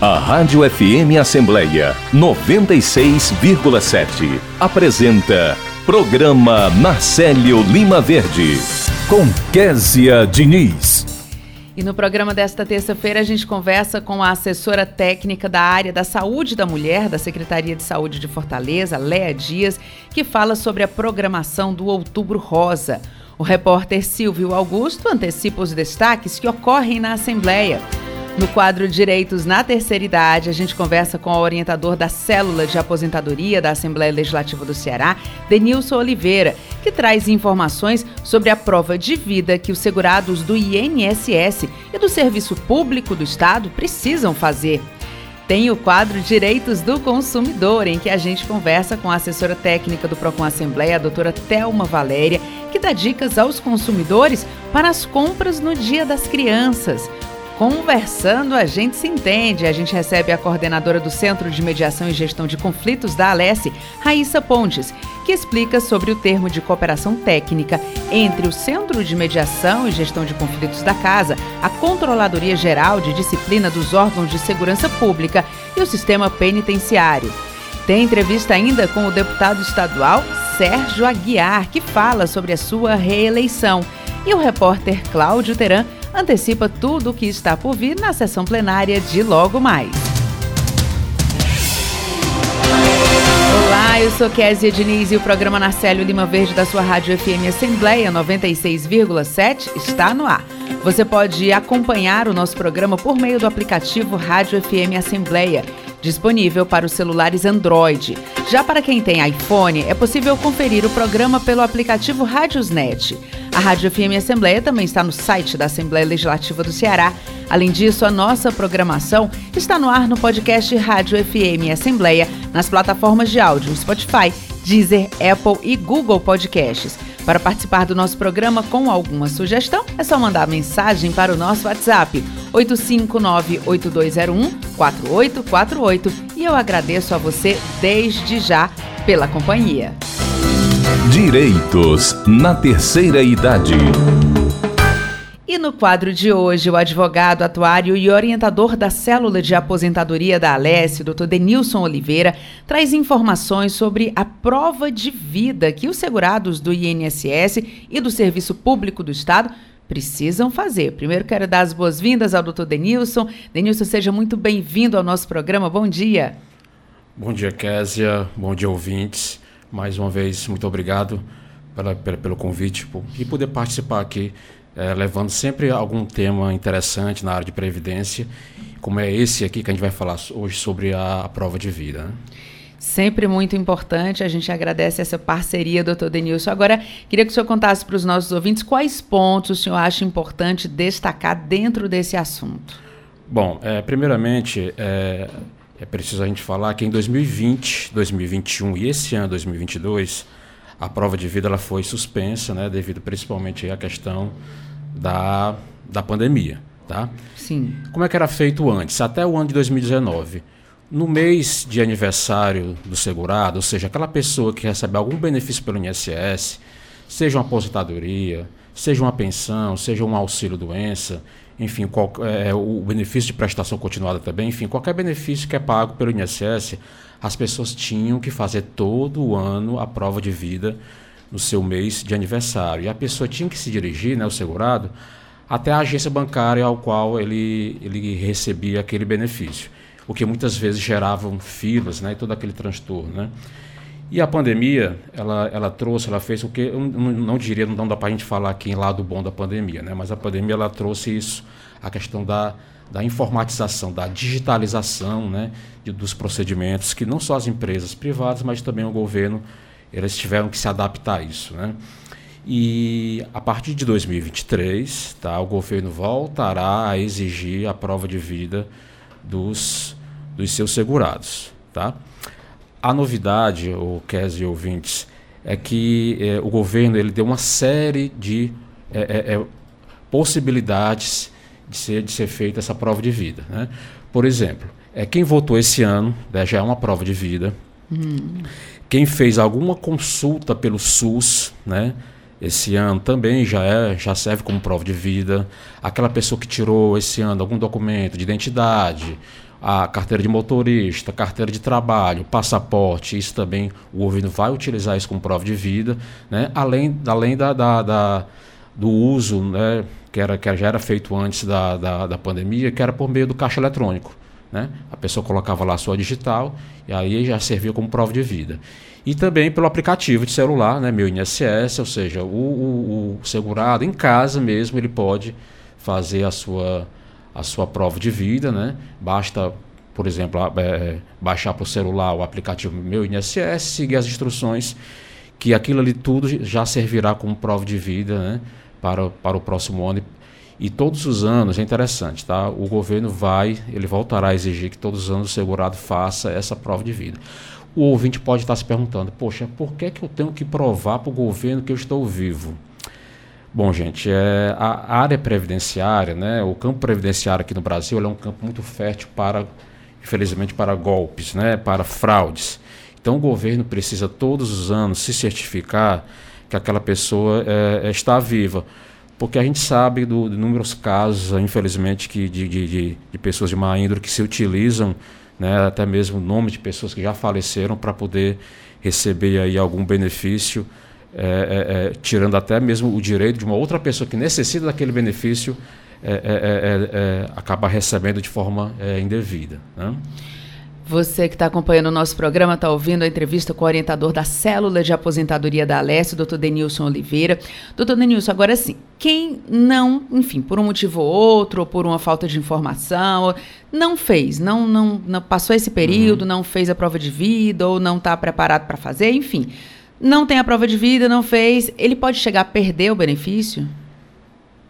A Rádio FM Assembleia 96,7 apresenta Programa Marcelo Lima Verde com Késia Diniz. E no programa desta terça-feira a gente conversa com a assessora técnica da área da saúde da mulher da Secretaria de Saúde de Fortaleza, Léa Dias, que fala sobre a programação do Outubro Rosa. O repórter Silvio Augusto antecipa os destaques que ocorrem na Assembleia. No quadro Direitos na Terceira Idade, a gente conversa com o orientador da Célula de Aposentadoria da Assembleia Legislativa do Ceará, Denilson Oliveira, que traz informações sobre a prova de vida que os segurados do INSS e do Serviço Público do Estado precisam fazer. Tem o quadro Direitos do Consumidor, em que a gente conversa com a assessora técnica do Procon Assembleia, a doutora Thelma Valéria, que dá dicas aos consumidores para as compras no Dia das Crianças. Conversando, a gente se entende. A gente recebe a coordenadora do Centro de Mediação e Gestão de Conflitos da Alesse, Raíssa Pontes, que explica sobre o termo de cooperação técnica entre o Centro de Mediação e Gestão de Conflitos da Casa, a Controladoria Geral de Disciplina dos Órgãos de Segurança Pública e o Sistema Penitenciário. Tem entrevista ainda com o deputado estadual Sérgio Aguiar, que fala sobre a sua reeleição. E o repórter Cláudio Teran antecipa tudo o que está por vir na sessão plenária de logo mais. Olá, eu sou Kézia Diniz e o programa Narcélio Lima Verde da sua Rádio FM Assembleia 96,7 está no ar. Você pode acompanhar o nosso programa por meio do aplicativo Rádio FM Assembleia disponível para os celulares Android. Já para quem tem iPhone, é possível conferir o programa pelo aplicativo Rádiosnet. A Rádio FM Assembleia também está no site da Assembleia Legislativa do Ceará. Além disso, a nossa programação está no ar no podcast Rádio FM Assembleia, nas plataformas de áudio Spotify, Deezer, Apple e Google Podcasts. Para participar do nosso programa com alguma sugestão, é só mandar mensagem para o nosso WhatsApp 859-8201-4848 e eu agradeço a você desde já pela companhia. Direitos na terceira idade. E no quadro de hoje, o advogado, atuário e orientador da Célula de Aposentadoria da Alesse, Dr. Denilson Oliveira, traz informações sobre a prova de vida que os segurados do INSS e do Serviço Público do Estado precisam fazer. Primeiro quero dar as boas-vindas ao Dr. Denilson. Denilson, seja muito bem-vindo ao nosso programa. Bom dia. Bom dia, Késia. Bom dia, ouvintes. Mais uma vez, muito obrigado pela, pela, pelo convite e poder participar aqui é, levando sempre algum tema interessante na área de previdência, como é esse aqui que a gente vai falar hoje sobre a, a prova de vida. Né? Sempre muito importante, a gente agradece essa parceria, doutor Denilson. Agora, queria que o senhor contasse para os nossos ouvintes quais pontos o senhor acha importante destacar dentro desse assunto. Bom, é, primeiramente, é, é preciso a gente falar que em 2020, 2021 e esse ano, 2022, a prova de vida ela foi suspensa, né, devido principalmente à questão da, da pandemia. Tá? Sim. Como é que era feito antes? Até o ano de 2019. No mês de aniversário do segurado, ou seja, aquela pessoa que recebe algum benefício pelo INSS, seja uma aposentadoria, seja uma pensão, seja um auxílio-doença, enfim, qual, é, o benefício de prestação continuada também, enfim, qualquer benefício que é pago pelo INSS, as pessoas tinham que fazer todo o ano a prova de vida no seu mês de aniversário. E a pessoa tinha que se dirigir, né, o segurado, até a agência bancária ao qual ele, ele recebia aquele benefício, o que muitas vezes geravam filas né, e todo aquele transtorno. Né? E a pandemia, ela, ela trouxe, ela fez o que, eu não, não diria, não dá para a gente falar aqui em lado bom da pandemia, né? mas a pandemia ela trouxe isso, a questão da, da informatização, da digitalização né, de, dos procedimentos, que não só as empresas privadas, mas também o governo eles tiveram que se adaptar a isso. Né? E a partir de 2023, tá, o governo voltará a exigir a prova de vida dos, dos seus segurados. Tá? A novidade, o Kes e ouvintes, é que é, o governo ele deu uma série de é, é, possibilidades de ser, de ser feita essa prova de vida. Né? Por exemplo, é, quem votou esse ano né, já é uma prova de vida. Hum. Quem fez alguma consulta pelo SUS, né? Esse ano também já é, já serve como prova de vida. Aquela pessoa que tirou esse ano algum documento de identidade a carteira de motorista, carteira de trabalho, passaporte, isso também o governo vai utilizar isso como prova de vida, né? além, além da, da, da do uso né, que, era, que já era feito antes da, da, da pandemia, que era por meio do caixa eletrônico. Né? A pessoa colocava lá a sua digital e aí já servia como prova de vida. E também pelo aplicativo de celular, né, meu INSS, ou seja, o, o, o segurado em casa mesmo ele pode fazer a sua, a sua prova de vida, né? Basta, por exemplo, é, baixar para o celular o aplicativo Meu INSS, seguir as instruções, que aquilo ali tudo já servirá como prova de vida, né? Para, para o próximo ano. E todos os anos, é interessante, tá? O governo vai, ele voltará a exigir que todos os anos o segurado faça essa prova de vida. O ouvinte pode estar se perguntando, poxa, por que, que eu tenho que provar para o governo que eu estou vivo? Bom, gente, é, a área previdenciária, né, o campo previdenciário aqui no Brasil é um campo muito fértil para, infelizmente, para golpes, né, para fraudes. Então, o governo precisa todos os anos se certificar que aquela pessoa é, é está viva, porque a gente sabe do, de inúmeros casos, infelizmente, que de, de, de, pessoas de má índole que se utilizam, né, até mesmo o nome de pessoas que já faleceram para poder receber aí algum benefício é, é, é, tirando até mesmo o direito de uma outra pessoa que necessita daquele benefício é, é, acaba recebendo de forma indevida. Né? Você que está acompanhando o nosso programa está ouvindo a entrevista com o orientador da Célula de Aposentadoria da Alessio, doutor Denilson Oliveira. Doutor Denilson, agora sim, quem não, enfim, por um motivo ou outro, ou por uma falta de informação, não fez, não, não, não passou esse período, uhum. não fez a prova de vida, ou não está preparado para fazer, enfim não tem a prova de vida, não fez, ele pode chegar a perder o benefício?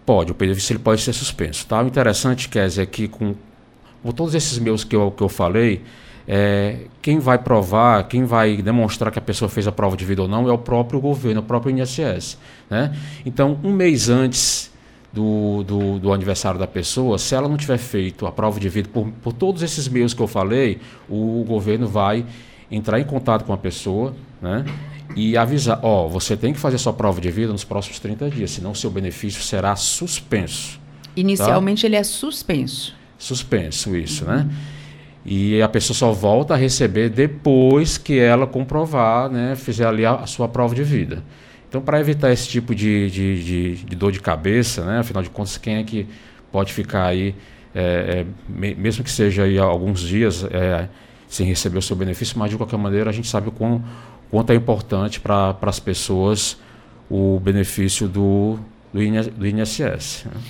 Pode, o benefício ele pode ser suspenso. Tá? O interessante, Kézia, é que com, com todos esses meus que eu, que eu falei, é, quem vai provar, quem vai demonstrar que a pessoa fez a prova de vida ou não é o próprio governo, o próprio INSS. Né? Então, um mês antes do, do, do, aniversário da pessoa, se ela não tiver feito a prova de vida por, por todos esses meios que eu falei, o governo vai entrar em contato com a pessoa, né? e avisar, ó, você tem que fazer sua prova de vida nos próximos 30 dias, senão seu benefício será suspenso. Inicialmente tá? ele é suspenso. Suspenso, isso, uhum. né? E a pessoa só volta a receber depois que ela comprovar, né, fizer ali a, a sua prova de vida. Então, para evitar esse tipo de, de, de, de, dor de cabeça, né, afinal de contas, quem é que pode ficar aí, é, é, mesmo que seja aí alguns dias é, sem receber o seu benefício, mas de qualquer maneira a gente sabe o quão, quanto é importante para as pessoas o benefício do, do, INSS. Né?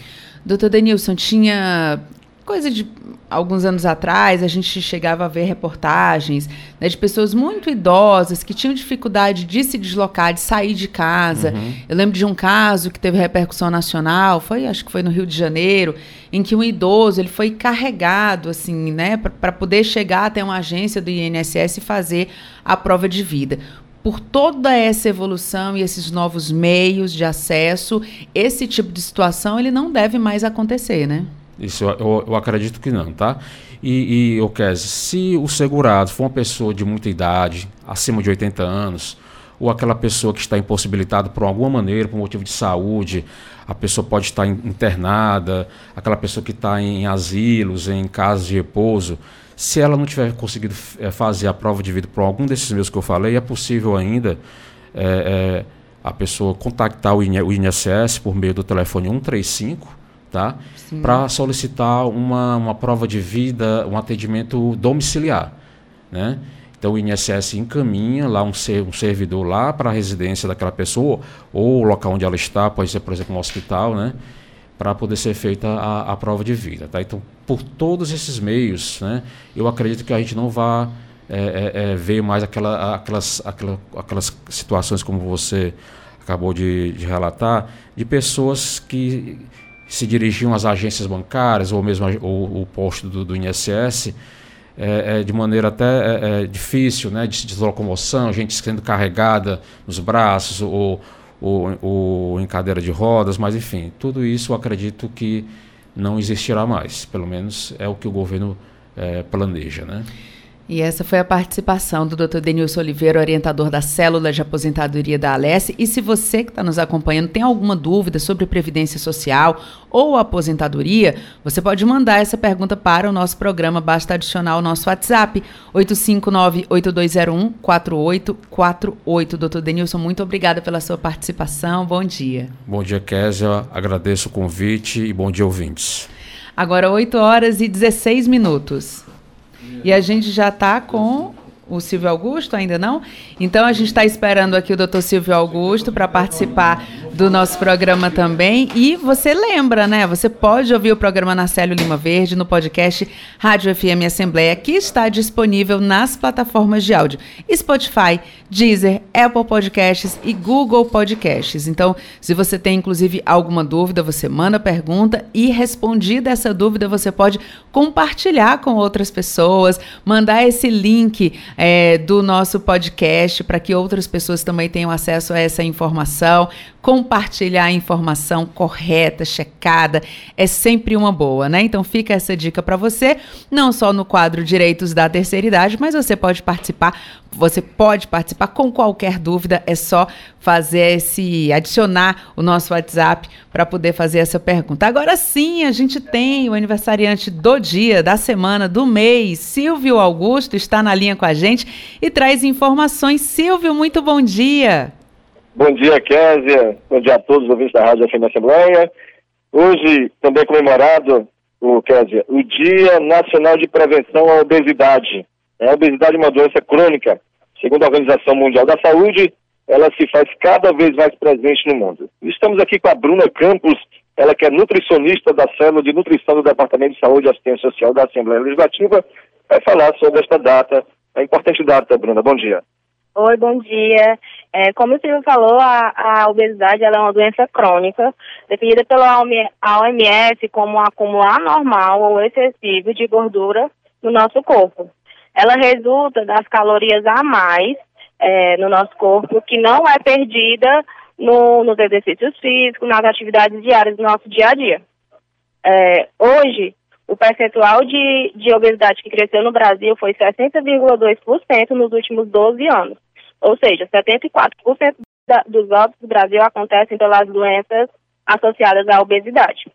Doutor Denilson, tinha coisa de alguns anos atrás, a gente chegava a ver reportagens né, de pessoas muito idosas que tinham dificuldade de se deslocar, de sair de casa. Uhum. Eu lembro de um caso que teve repercussão nacional, foi acho que foi no Rio de Janeiro, em que um idoso ele foi carregado assim, né, para poder chegar até uma agência do INSS e fazer a prova de vida por toda essa evolução e esses novos meios de acesso, esse tipo de situação ele não deve mais acontecer, né? Isso eu, eu, eu acredito que não, tá? E, e Okese, se o segurado for uma pessoa de muita idade, acima de 80 anos, ou aquela pessoa que está impossibilitada por alguma maneira, por motivo de saúde, a pessoa pode estar internada, aquela pessoa que está em asilos, em casas de repouso, se ela não tiver conseguido é, fazer a prova de vida por algum desses meus que eu falei, é possível ainda é, é, a pessoa contactar o INSS por meio do telefone 135 tá? para solicitar uma, uma prova de vida, um atendimento domiciliar. Né? Então o INSS encaminha lá um, ser, um servidor lá para a residência daquela pessoa, ou o local onde ela está, pode ser, por exemplo, um hospital, né? para poder ser feita a, a, prova de vida. Tá? Então, por todos esses meios, né, eu acredito que a gente não vá é, é, é, ver mais aquela, aquelas, aquela, aquelas situações como você acabou de, de relatar, de pessoas que se dirigiam às agências bancárias ou mesmo o, posto do, do INSS é, é, de maneira até é, é, difícil, né, de, de locomoção, gente sendo carregada nos braços ou, ou, ou, em cadeira de rodas, mas enfim, tudo isso eu acredito que não existirá mais, pelo menos é o que o governo é, planeja, né? E essa foi a participação do Dr. Denilson Oliveira, orientador da Célula de Aposentadoria da Alesse. E se você que está nos acompanhando tem alguma dúvida sobre Previdência Social ou aposentadoria, você pode mandar essa pergunta para o nosso programa. Basta adicionar o nosso WhatsApp, 859-8201-4848. Doutor Denilson, muito obrigada pela sua participação. Bom dia. Bom dia, Késia. Agradeço o convite e bom dia, ouvintes. Agora, 8 horas e 16 minutos. E a gente já está com o Silvio Augusto, ainda não? Então a gente está esperando aqui o doutor Silvio Augusto para participar do nosso programa também. E você lembra, né? Você pode ouvir o programa Narcélio Lima Verde no podcast Rádio FM Assembleia, que está disponível nas plataformas de áudio Spotify, Deezer, Apple Podcasts e Google Podcasts. Então, se você tem inclusive alguma dúvida, você manda pergunta e respondida essa dúvida, você pode compartilhar com outras pessoas, mandar esse link é, do nosso podcast para que outras pessoas também tenham acesso a essa informação. Compartilhar a informação correta, checada, é sempre uma boa, né? Então fica essa dica para você, não só no quadro Direitos da Terceira Idade, mas você pode participar, você pode participar com qualquer dúvida, é só fazer esse adicionar o nosso WhatsApp para poder fazer essa pergunta. Agora sim, a gente tem o aniversariante do dia, da semana, do mês. Silvio Augusto está na linha com a gente e traz informações. Silvio, muito bom dia. Bom dia, Késia. Bom dia a todos os ouvintes da Rádio FM Assembleia. Hoje também é comemorado, o Késia, o Dia Nacional de Prevenção à Obesidade. A obesidade é uma doença crônica. Segundo a Organização Mundial da Saúde, ela se faz cada vez mais presente no mundo. Estamos aqui com a Bruna Campos, ela que é nutricionista da Célula de Nutrição do Departamento de Saúde e Assistência Social da Assembleia Legislativa, vai falar sobre esta data, a importante data, Bruna. Bom dia. Oi, bom dia. É, como o senhor falou, a, a obesidade é uma doença crônica, definida pela OMS como um acúmulo anormal ou excessivo de gordura no nosso corpo. Ela resulta das calorias a mais é, no nosso corpo, que não é perdida no, nos exercícios físicos, nas atividades diárias do nosso dia a dia. É, hoje, o percentual de, de obesidade que cresceu no Brasil foi 60,2% nos últimos 12 anos. Ou seja, 74% da, dos óbitos do Brasil acontecem pelas doenças associadas à obesidade.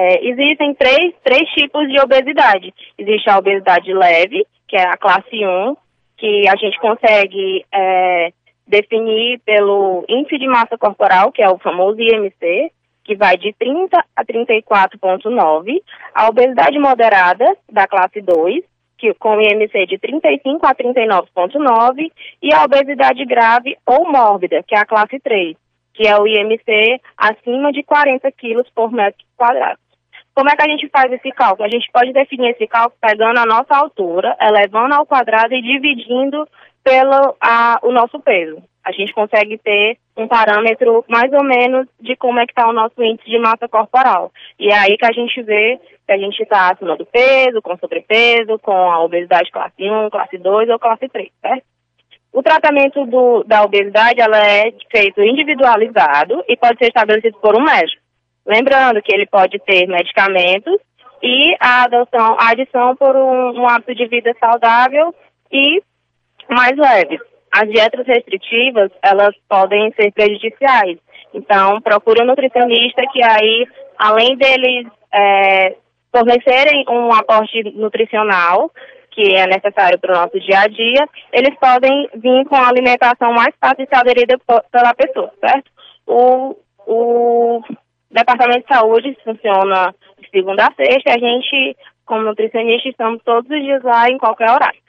É, existem três, três tipos de obesidade. Existe a obesidade leve, que é a classe 1, que a gente consegue é, definir pelo índice de massa corporal, que é o famoso IMC, que vai de 30 a 34,9. A obesidade moderada, da classe 2, que, com IMC de 35 a 39,9, e a obesidade grave ou mórbida, que é a classe 3, que é o IMC acima de 40 quilos por metro quadrado. Como é que a gente faz esse cálculo? A gente pode definir esse cálculo pegando a nossa altura, elevando ao quadrado e dividindo pelo a, o nosso peso. A gente consegue ter um parâmetro mais ou menos de como é que está o nosso índice de massa corporal. E é aí que a gente vê se a gente está acima do peso, com sobrepeso, com a obesidade classe 1, classe 2 ou classe 3, certo? O tratamento do, da obesidade ela é feito individualizado e pode ser estabelecido por um médico. Lembrando que ele pode ter medicamentos e a adoção, a adição por um, um hábito de vida saudável e mais leve. As dietas restritivas, elas podem ser prejudiciais. Então, procure um nutricionista que aí, além deles é, fornecerem um aporte nutricional, que é necessário para o nosso dia a dia, eles podem vir com a alimentação mais fácil de ser aderida pela pessoa, certo? O, o Departamento de Saúde funciona de segunda a sexta, a gente, como nutricionista, estamos todos os dias lá em qualquer horário.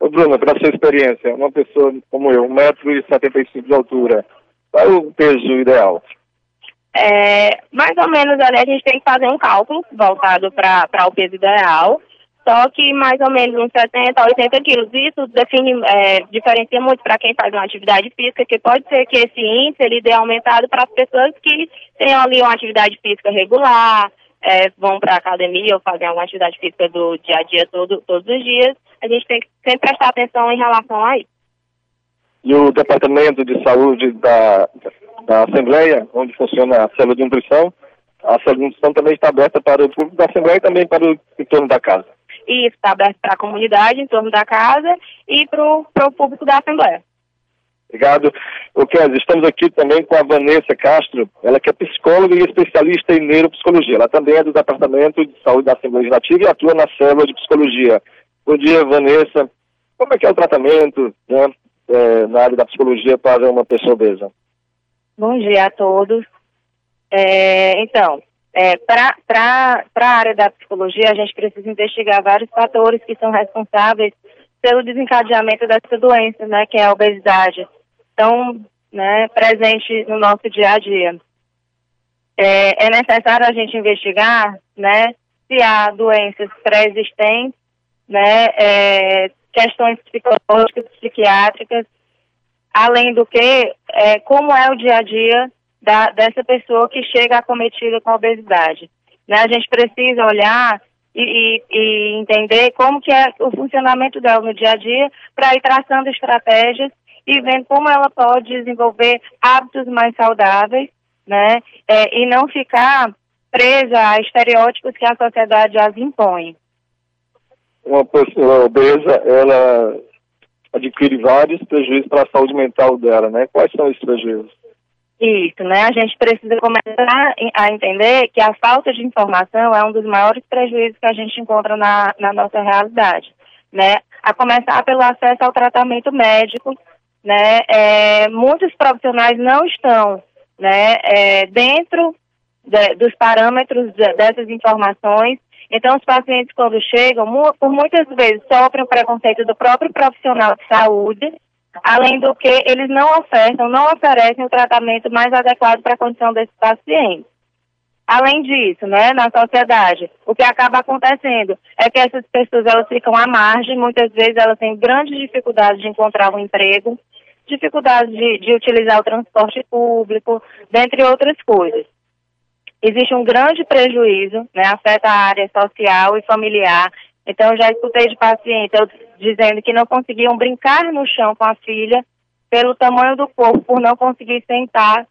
Ô Bruna, para sua experiência, uma pessoa como eu, 1,75m de altura, qual é o peso ideal? É, mais ou menos ali a gente tem que fazer um cálculo voltado para o peso ideal, só que mais ou menos uns 70 a 80 quilos. Isso define, é, diferencia muito para quem faz uma atividade física, que pode ser que esse índice ele dê aumentado para as pessoas que têm ali uma atividade física regular, é, vão para a academia ou fazem alguma atividade física do dia a dia todo, todos os dias. A gente tem que sempre prestar atenção em relação a isso. E o Departamento de Saúde da, da Assembleia, onde funciona a célula de nutrição, a célula de nutrição também está aberta para o público da Assembleia e também para o entorno da casa. E isso está aberto para a comunidade em torno da casa e para o público da Assembleia. Obrigado. O Kézia, estamos aqui também com a Vanessa Castro, ela que é psicóloga e especialista em neuropsicologia. Ela também é do Departamento de Saúde da Assembleia Legislativa e atua na célula de psicologia. Bom dia, Vanessa. Como é que é o tratamento né, é, na área da psicologia para uma pessoa obesa? Bom dia a todos. É, então, é, para a área da psicologia, a gente precisa investigar vários fatores que são responsáveis pelo desencadeamento dessa doença, né, que é a obesidade estão né, presentes no nosso dia a dia. É, é, necessário a gente investigar né, se há doenças pré-existentes, né, é, questões psicológicas, psiquiátricas, além do que, é, como é o dia a dia da, dessa pessoa que chega acometida com obesidade. Né, a gente precisa olhar e, e, e entender como que é o funcionamento dela no dia a dia para ir traçando estratégias e vendo como ela pode desenvolver hábitos mais saudáveis, né? É, e não ficar presa a estereótipos que a sociedade as impõe. Uma pessoa obesa, ela adquire vários prejuízos para a saúde mental dela, né? Quais são esses prejuízos? Isso, né? A gente precisa começar a entender que a falta de informação é um dos maiores prejuízos que a gente encontra na, na nossa realidade, né? A começar pelo acesso ao tratamento médico, né, é, muitos profissionais não estão né, é, dentro de, dos parâmetros de, dessas informações. Então, os pacientes, quando chegam, mu por muitas vezes sofrem o preconceito do próprio profissional de saúde, além do que eles não ofertam, não oferecem o tratamento mais adequado para a condição desses pacientes. Além disso, né, na sociedade, o que acaba acontecendo é que essas pessoas elas ficam à margem, muitas vezes elas têm grandes dificuldades de encontrar um emprego, dificuldade de, de utilizar o transporte público, dentre outras coisas. Existe um grande prejuízo, né, afeta a área social e familiar. Então, eu já escutei de pacientes dizendo que não conseguiam brincar no chão com a filha pelo tamanho do corpo, por não conseguir sentar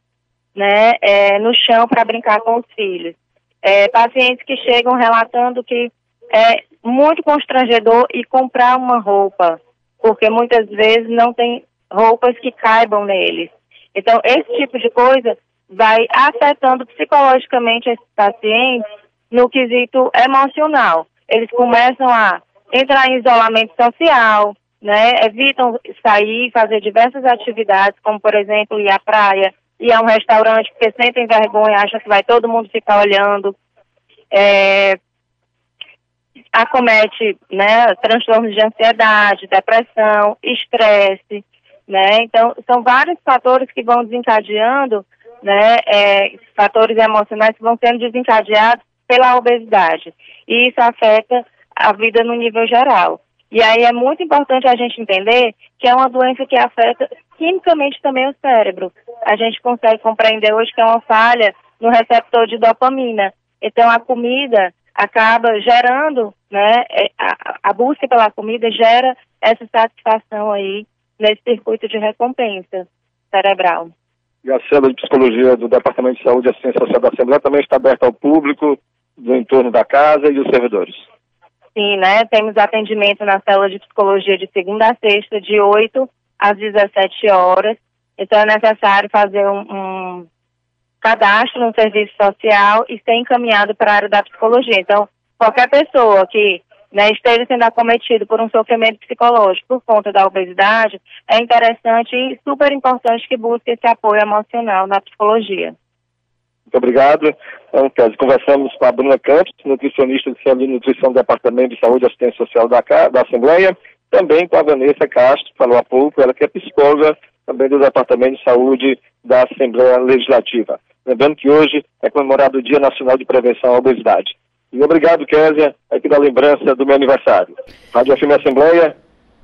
né, é, no chão para brincar com os filhos. É, pacientes que chegam relatando que é muito constrangedor e comprar uma roupa, porque muitas vezes não tem roupas que caibam neles. Então, esse tipo de coisa vai afetando psicologicamente esses pacientes no quesito emocional. Eles começam a entrar em isolamento social, né? Evitam sair, fazer diversas atividades, como por exemplo ir à praia, ir a um restaurante, porque sentem vergonha, acham que vai todo mundo ficar olhando. É, acomete né, transtornos de ansiedade, depressão, estresse, né? Então, são vários fatores que vão desencadeando, né, é, fatores emocionais que vão sendo desencadeados pela obesidade. E isso afeta a vida no nível geral. E aí é muito importante a gente entender que é uma doença que afeta quimicamente também o cérebro. A gente consegue compreender hoje que é uma falha no receptor de dopamina. Então a comida acaba gerando, né, é, a, a busca pela comida gera essa satisfação aí nesse circuito de recompensa cerebral. E a célula de psicologia do Departamento de Saúde e Assistência Social da Assembleia também está aberta ao público do entorno da casa e dos servidores. Sim, né? Temos atendimento na célula de psicologia de segunda a sexta, de 8 às 17 horas. Então é necessário fazer um, um cadastro no serviço social e ser encaminhado para a área da psicologia. Então, qualquer pessoa que né, esteja sendo acometido por um sofrimento psicológico por conta da obesidade, é interessante e super importante que busque esse apoio emocional na psicologia. Muito obrigado. Então, conversamos com a Bruna Campos, nutricionista de saúde e nutrição do Departamento de Saúde e Assistência Social da, da Assembleia, também com a Vanessa Castro, falou há pouco, ela que é psicóloga também do Departamento de Saúde da Assembleia Legislativa. Lembrando que hoje é comemorado o Dia Nacional de Prevenção à Obesidade. E obrigado, Késia, aqui da lembrança do meu aniversário. Rádio FM Assembleia,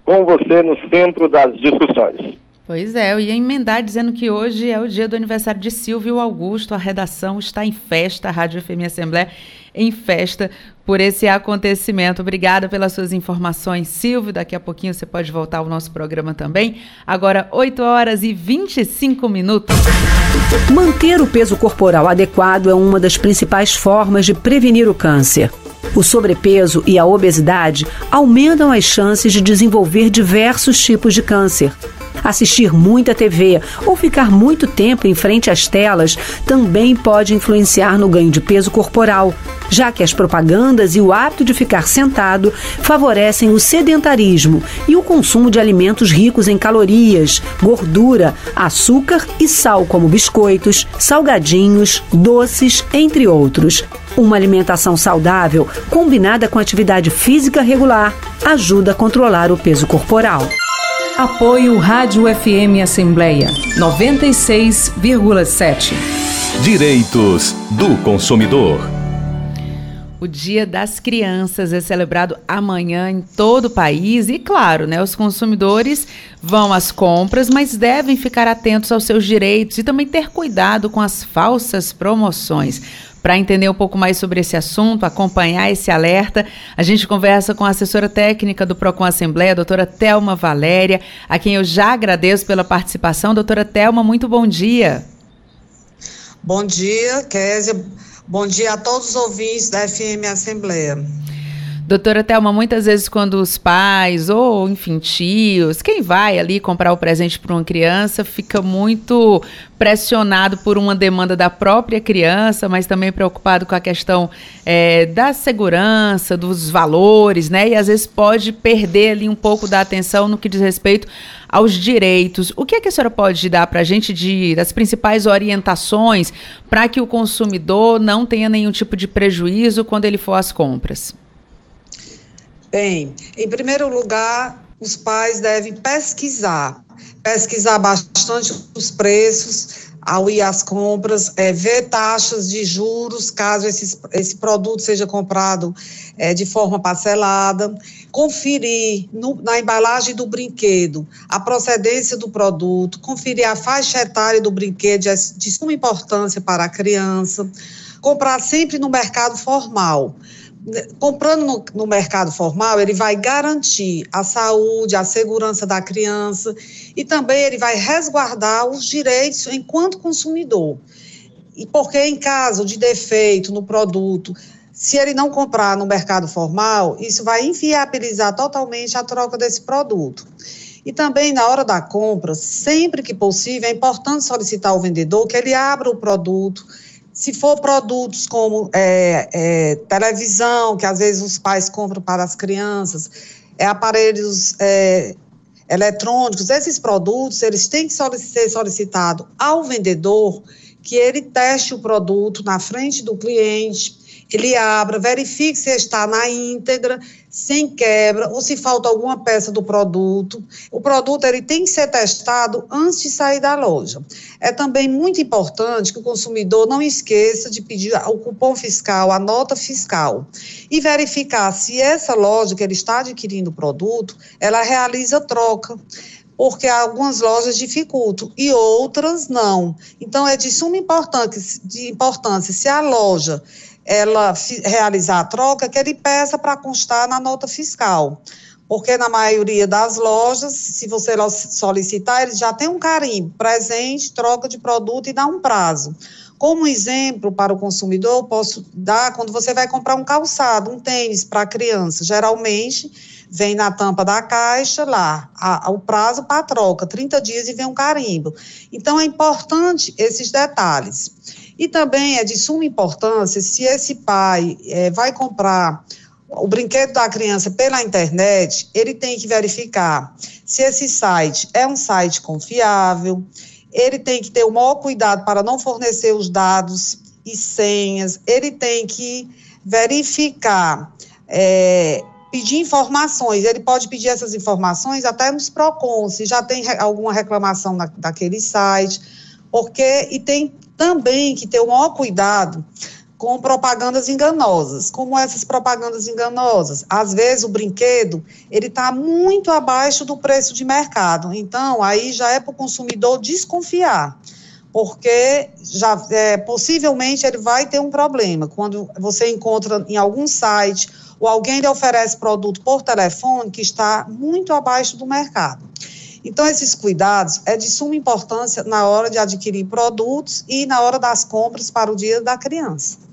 com você no centro das discussões. Pois é, eu ia emendar dizendo que hoje é o dia do aniversário de Silvio Augusto. A redação está em festa, a Rádio FM Assembleia em festa por esse acontecimento. Obrigada pelas suas informações, Silvio. Daqui a pouquinho você pode voltar ao nosso programa também. Agora, 8 horas e 25 minutos. Manter o peso corporal adequado é uma das principais formas de prevenir o câncer. O sobrepeso e a obesidade aumentam as chances de desenvolver diversos tipos de câncer. Assistir muita TV ou ficar muito tempo em frente às telas também pode influenciar no ganho de peso corporal, já que as propagandas e o hábito de ficar sentado favorecem o sedentarismo e o consumo de alimentos ricos em calorias, gordura, açúcar e sal, como biscoitos, salgadinhos, doces, entre outros. Uma alimentação saudável, combinada com atividade física regular, ajuda a controlar o peso corporal. Apoio Rádio FM Assembleia 96,7. Direitos do consumidor. O Dia das Crianças é celebrado amanhã em todo o país e, claro, né, os consumidores vão às compras, mas devem ficar atentos aos seus direitos e também ter cuidado com as falsas promoções. Para entender um pouco mais sobre esse assunto, acompanhar esse alerta, a gente conversa com a assessora técnica do Procon Assembleia, a doutora Telma Valéria, a quem eu já agradeço pela participação. Doutora Telma, muito bom dia. Bom dia, Kézia. Bom dia a todos os ouvintes da FM Assembleia. Doutora Thelma, muitas vezes quando os pais ou, enfim, tios, quem vai ali comprar o presente para uma criança, fica muito pressionado por uma demanda da própria criança, mas também preocupado com a questão é, da segurança, dos valores, né? E às vezes pode perder ali um pouco da atenção no que diz respeito aos direitos. O que, é que a senhora pode dar para a gente de, das principais orientações para que o consumidor não tenha nenhum tipo de prejuízo quando ele for às compras? Bem, em primeiro lugar, os pais devem pesquisar, pesquisar bastante os preços ao ir às compras, é, ver taxas de juros, caso esse, esse produto seja comprado é, de forma parcelada, conferir no, na embalagem do brinquedo a procedência do produto, conferir a faixa etária do brinquedo de, de suma importância para a criança, comprar sempre no mercado formal comprando no, no, mercado formal, ele vai garantir a saúde, a segurança da criança e também ele vai resguardar os direitos enquanto consumidor. E porque em caso de defeito no produto, se ele não comprar no mercado formal, isso vai inviabilizar totalmente a troca desse produto. E também na hora da compra, sempre que possível, é importante solicitar ao vendedor que ele abra o produto se for produtos como é, é, televisão, que às vezes os pais compram para as crianças, é, aparelhos é, eletrônicos, esses produtos, eles têm que ser solicitados ao vendedor que ele teste o produto na frente do cliente, ele abra, verifique se está na íntegra, sem quebra, ou se falta alguma peça do produto. O produto ele tem que ser testado antes de sair da loja. É também muito importante que o consumidor não esqueça de pedir o cupom fiscal, a nota fiscal, e verificar se essa loja que ele está adquirindo o produto, ela realiza troca porque algumas lojas dificultam e outras não. Então, é de suma importância, de importância se a loja ela realizar a troca, que ele peça para constar na nota fiscal. Porque na maioria das lojas, se você solicitar, eles já tem um carimbo, presente, troca de produto e dá um prazo. Como exemplo para o consumidor, posso dar quando você vai comprar um calçado, um tênis para criança. Geralmente vem na tampa da caixa lá, a, a, o prazo para troca, 30 dias e vem um carimbo. Então é importante esses detalhes. E também é de suma importância se esse pai é, vai comprar o brinquedo da criança pela internet, ele tem que verificar se esse site é um site confiável, ele tem que ter o maior cuidado para não fornecer os dados e senhas, ele tem que verificar, é, pedir informações, ele pode pedir essas informações até nos PROCON, se já tem alguma reclamação na, daquele site, porque, e tem também que ter o maior cuidado com propagandas enganosas. Como essas propagandas enganosas? Às vezes o brinquedo ele está muito abaixo do preço de mercado. Então aí já é para o consumidor desconfiar, porque já é, possivelmente ele vai ter um problema quando você encontra em algum site ou alguém lhe oferece produto por telefone que está muito abaixo do mercado. Então, esses cuidados é de suma importância na hora de adquirir produtos e na hora das compras para o dia da criança.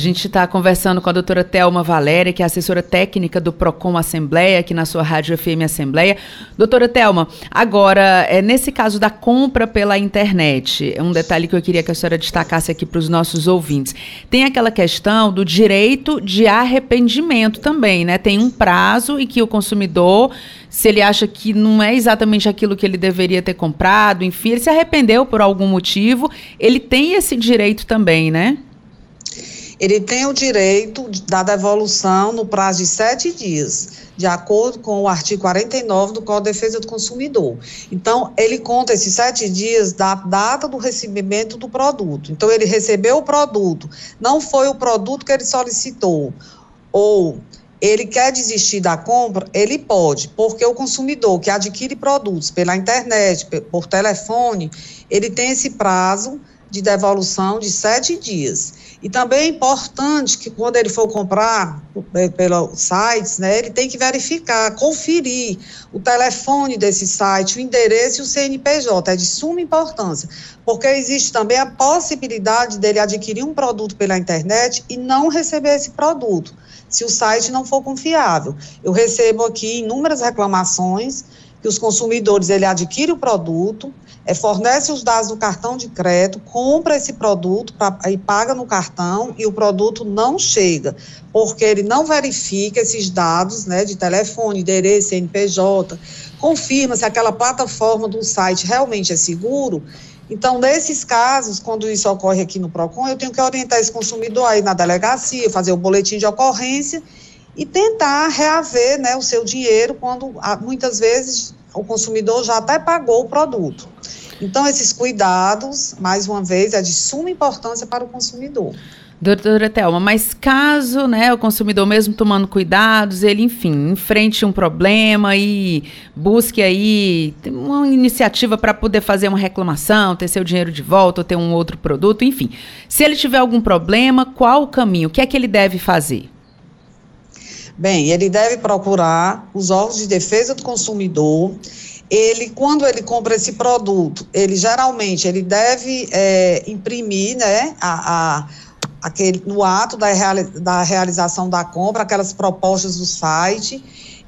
A gente está conversando com a doutora Thelma Valéria, que é assessora técnica do PROCON Assembleia, aqui na sua Rádio FM Assembleia. Doutora Thelma, agora, é, nesse caso da compra pela internet, é um detalhe que eu queria que a senhora destacasse aqui para os nossos ouvintes. Tem aquela questão do direito de arrependimento também, né? Tem um prazo e que o consumidor, se ele acha que não é exatamente aquilo que ele deveria ter comprado, enfim, ele se arrependeu por algum motivo, ele tem esse direito também, né? Ele tem o direito da devolução no prazo de sete dias, de acordo com o artigo 49 do Código de Defesa do Consumidor. Então, ele conta esses sete dias da data do recebimento do produto. Então, ele recebeu o produto, não foi o produto que ele solicitou, ou ele quer desistir da compra, ele pode, porque o consumidor que adquire produtos pela internet, por telefone, ele tem esse prazo de devolução de sete dias. E também é importante que quando ele for comprar é, pelos sites, né, ele tem que verificar, conferir o telefone desse site, o endereço e o CNPJ. É de suma importância, porque existe também a possibilidade dele adquirir um produto pela internet e não receber esse produto, se o site não for confiável. Eu recebo aqui inúmeras reclamações que os consumidores ele adquire o produto, é, fornece os dados do cartão de crédito, compra esse produto pra, e paga no cartão e o produto não chega, porque ele não verifica esses dados né, de telefone, endereço, CNPJ, confirma se aquela plataforma do site realmente é seguro. Então, nesses casos, quando isso ocorre aqui no PROCON, eu tenho que orientar esse consumidor aí na delegacia, fazer o boletim de ocorrência e tentar reaver né, o seu dinheiro quando muitas vezes o consumidor já até pagou o produto. Então, esses cuidados, mais uma vez, é de suma importância para o consumidor. Doutora Thelma, mas caso né, o consumidor, mesmo tomando cuidados, ele, enfim, enfrente um problema e busque aí uma iniciativa para poder fazer uma reclamação, ter seu dinheiro de volta ou ter um outro produto, enfim. Se ele tiver algum problema, qual o caminho? O que é que ele deve fazer? Bem, ele deve procurar os órgãos de defesa do consumidor. Ele, quando ele compra esse produto, ele geralmente ele deve é, imprimir, né, a, a aquele, no ato da, reali da realização da compra, aquelas propostas do site,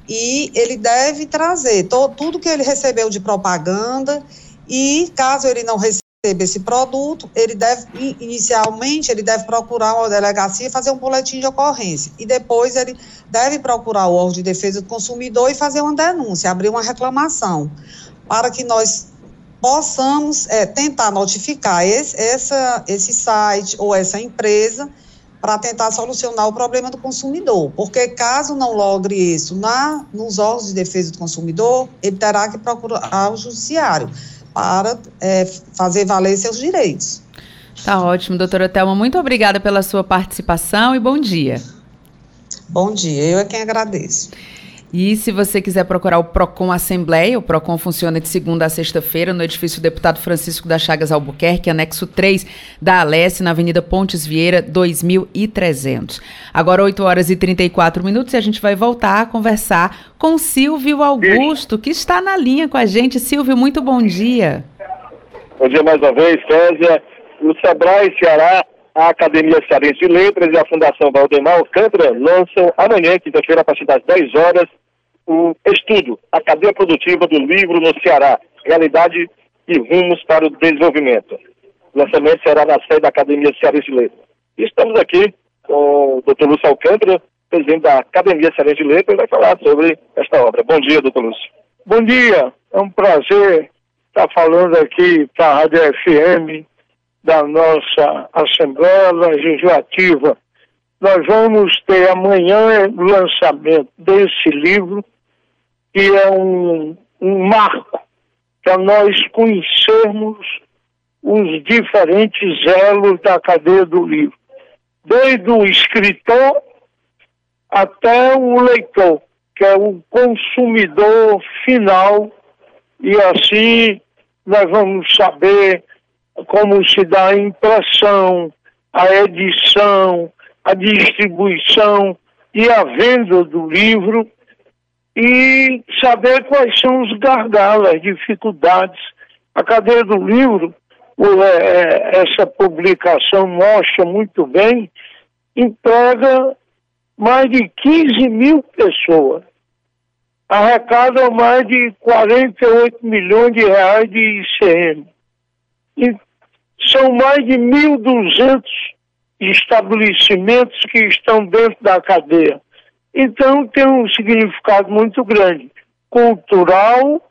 e ele deve trazer to, tudo que ele recebeu de propaganda, e caso ele não receba receber esse produto, ele deve, inicialmente, ele deve procurar uma delegacia e fazer um boletim de ocorrência. E depois ele deve procurar o órgão de defesa do consumidor e fazer uma denúncia, abrir uma reclamação, para que nós possamos é, tentar notificar esse, essa, esse site ou essa empresa para tentar solucionar o problema do consumidor. Porque caso não logre isso na, nos órgãos de defesa do consumidor, ele terá que procurar o judiciário para é, fazer valer seus direitos. Tá ótimo, doutora Thelma. Muito obrigada pela sua participação e bom dia. Bom dia, eu é quem agradeço. E se você quiser procurar o PROCON Assembleia, o PROCON funciona de segunda a sexta-feira no edifício Deputado Francisco das Chagas Albuquerque, anexo 3 da Alesse, na Avenida Pontes Vieira, 2300. Agora 8 horas e 34 minutos e a gente vai voltar a conversar com Silvio Augusto, que está na linha com a gente. Silvio, muito bom dia. Bom dia mais uma vez, Kézia. O Sebrae Ceará a Academia Cearense de Letras e a Fundação Valdemar Alcântara lançam amanhã, quinta-feira, a partir das 10 horas, o estudo A Cadeia Produtiva do Livro no Ceará, Realidade e Rumos para o Desenvolvimento. O lançamento será na sede da Academia Cearense de Letras. Estamos aqui com o Dr. Lúcio Alcântara, presidente da Academia Cearense de Letras, vai falar sobre esta obra. Bom dia, doutor Lúcio. Bom dia, é um prazer estar falando aqui para a Rádio FM da nossa Assembleia Legislativa. Nós vamos ter amanhã o lançamento desse livro, que é um, um marco para nós conhecermos os diferentes elos da cadeia do livro, desde o escritor até o leitor, que é o consumidor final, e assim nós vamos saber como se dá a impressão, a edição, a distribuição e a venda do livro e saber quais são os gargalos, as dificuldades. A cadeia do livro, é, é, essa publicação mostra muito bem emprega mais de 15 mil pessoas, arrecada mais de 48 milhões de reais de ICM. E são mais de 1.200 estabelecimentos que estão dentro da cadeia. Então tem um significado muito grande, cultural,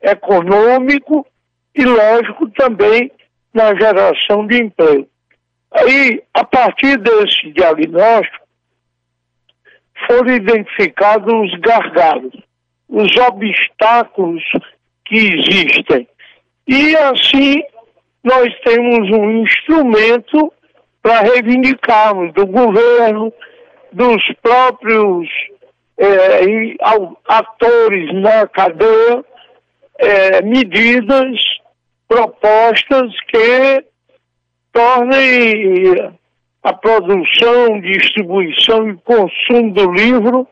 econômico e, lógico, também na geração de emprego. Aí, a partir desse diagnóstico, foram identificados os gargalos, os obstáculos que existem. E assim, nós temos um instrumento para reivindicarmos do governo, dos próprios é, atores na cadeia, é, medidas, propostas que tornem a produção, distribuição e consumo do livro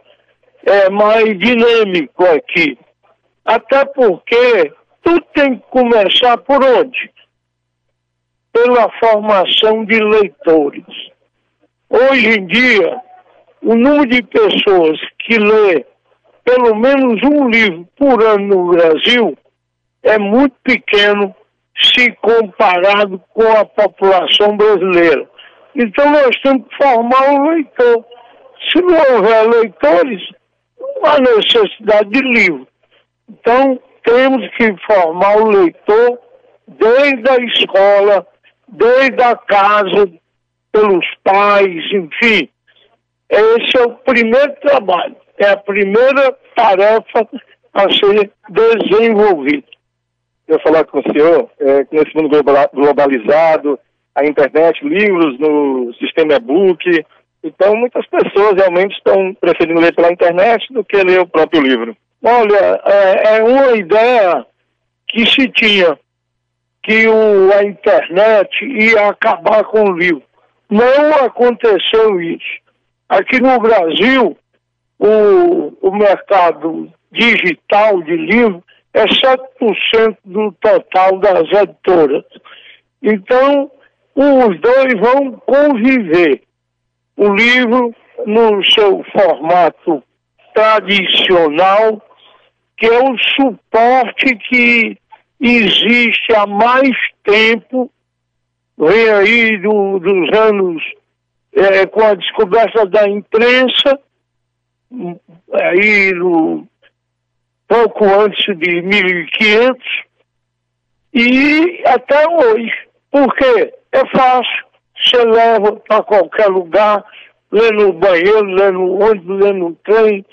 mais dinâmico aqui. Até porque tudo tem que começar por onde? Pela formação de leitores. Hoje em dia, o número de pessoas que lê pelo menos um livro por ano no Brasil é muito pequeno se comparado com a população brasileira. Então nós temos que formar um leitor. Se não houver leitores, não há necessidade de livro. Então temos que formar o leitor desde a escola, desde a casa, pelos pais, enfim. Esse é o primeiro trabalho, é a primeira tarefa a ser desenvolvida. Eu falar com o senhor, é, nesse mundo globalizado, a internet, livros no sistema e-book, então muitas pessoas realmente estão preferindo ler pela internet do que ler o próprio livro. Olha, é, é uma ideia que se tinha que o, a internet ia acabar com o livro. Não aconteceu isso. Aqui no Brasil, o, o mercado digital de livro é 7% do total das editoras. Então, os dois vão conviver. O livro, no seu formato tradicional, que é o suporte que existe há mais tempo, vem aí do, dos anos é, com a descoberta da imprensa, aí no, pouco antes de 1500, e até hoje. Por quê? É fácil, você leva para qualquer lugar, lê no banheiro, lê no ônibus, lê no trem,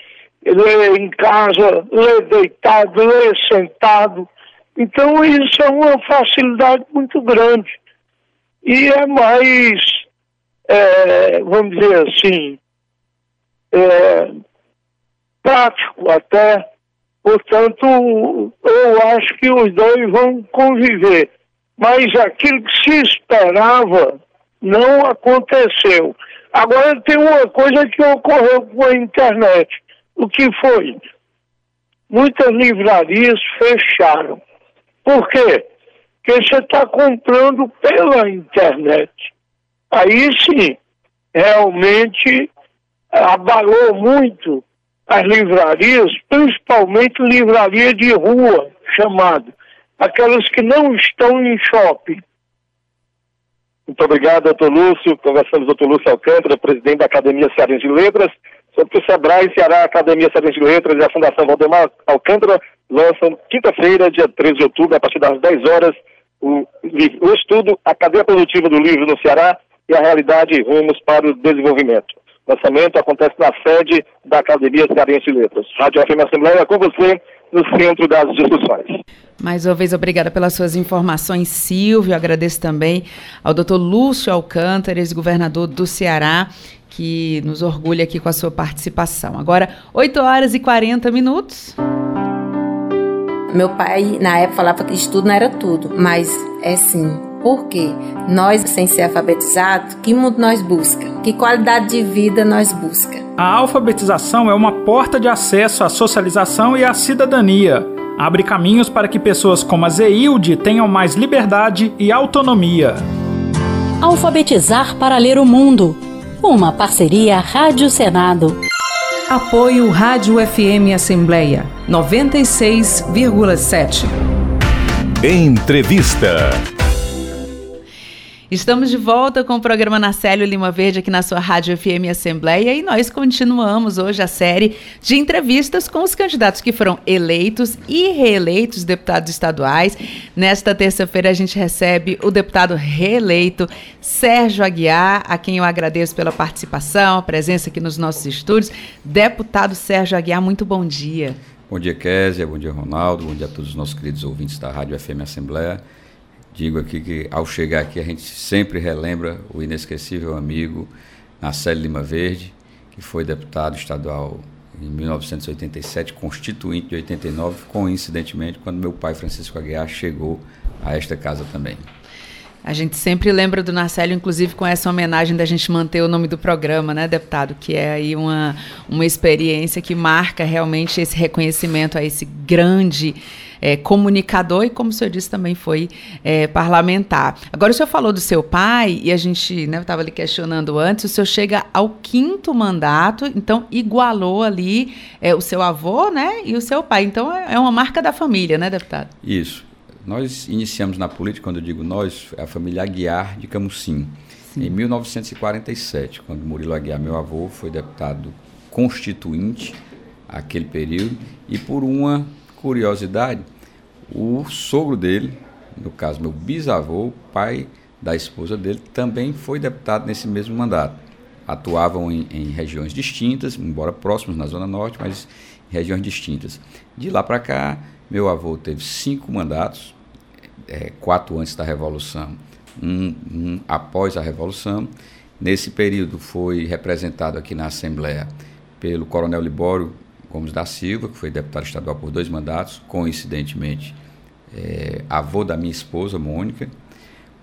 lê em casa, lê deitado, lê sentado. Então isso é uma facilidade muito grande. E é mais é, vamos dizer assim, é, prático até. Portanto, eu acho que os dois vão conviver. Mas aquilo que se esperava não aconteceu. Agora tem uma coisa que ocorreu com a internet. O que foi? Muitas livrarias fecharam. Por quê? Porque você está comprando pela internet aí sim, realmente abalou muito as livrarias, principalmente livraria de rua, chamado, aquelas que não estão em shopping. Muito obrigado, doutor Lúcio. Conversamos com o doutor Lúcio Alcântara, presidente da Academia Cearense de Letras, sobre o Sebrae, Ceará, Academia Cearense de Letras e a Fundação Valdemar Alcântara lançam quinta-feira, dia 13 de outubro, a partir das 10 horas, o, o estudo A Cadeia Produtiva do Livro no Ceará, e a realidade rumos para o desenvolvimento. O lançamento acontece na sede da Academia Cearense de Letras. Rádio FM Assembleia com você no centro das discussões. Mais uma vez, obrigada pelas suas informações, Silvio. Agradeço também ao doutor Lúcio Alcântara, ex-governador do Ceará, que nos orgulha aqui com a sua participação. Agora, 8 horas e 40 minutos. Meu pai, na época, falava que estudo não era tudo, mas é sim porque nós, sem ser alfabetizados, que mundo nós busca? Que qualidade de vida nós busca? A alfabetização é uma porta de acesso à socialização e à cidadania. Abre caminhos para que pessoas como a Zeilde tenham mais liberdade e autonomia. Alfabetizar para ler o mundo Uma parceria Rádio Senado. Apoio Rádio FM Assembleia 96,7. Entrevista. Estamos de volta com o programa Narcélio Lima Verde aqui na sua Rádio FM Assembleia e nós continuamos hoje a série de entrevistas com os candidatos que foram eleitos e reeleitos deputados estaduais. Nesta terça-feira a gente recebe o deputado reeleito Sérgio Aguiar, a quem eu agradeço pela participação, a presença aqui nos nossos estúdios. Deputado Sérgio Aguiar, muito bom dia. Bom dia, Késia, bom dia, Ronaldo, bom dia a todos os nossos queridos ouvintes da Rádio FM Assembleia. Digo aqui que ao chegar aqui a gente sempre relembra o inesquecível amigo Nacélio Lima Verde, que foi deputado estadual em 1987, constituinte de 89, coincidentemente quando meu pai Francisco Aguiar chegou a esta casa também. A gente sempre lembra do Narcélio, inclusive com essa homenagem da gente manter o nome do programa, né, deputado? Que é aí uma, uma experiência que marca realmente esse reconhecimento a esse grande é, comunicador e, como o senhor disse, também foi é, parlamentar. Agora, o senhor falou do seu pai, e a gente né, estava ali questionando antes, o senhor chega ao quinto mandato, então igualou ali é, o seu avô né, e o seu pai. Então, é, é uma marca da família, né, deputado? Isso. Nós iniciamos na política, quando eu digo nós, é a família Aguiar de Camusim. Sim. Em 1947, quando Murilo Aguiar, meu avô, foi deputado constituinte, aquele período, e por uma curiosidade, o sogro dele, no caso meu bisavô, pai da esposa dele, também foi deputado nesse mesmo mandato. Atuavam em, em regiões distintas, embora próximos na Zona Norte, mas em regiões distintas. De lá para cá, meu avô teve cinco mandatos, é, quatro antes da Revolução, um, um após a Revolução. Nesse período foi representado aqui na Assembleia pelo Coronel Libório Gomes da Silva, que foi deputado estadual por dois mandatos, coincidentemente é, avô da minha esposa, Mônica,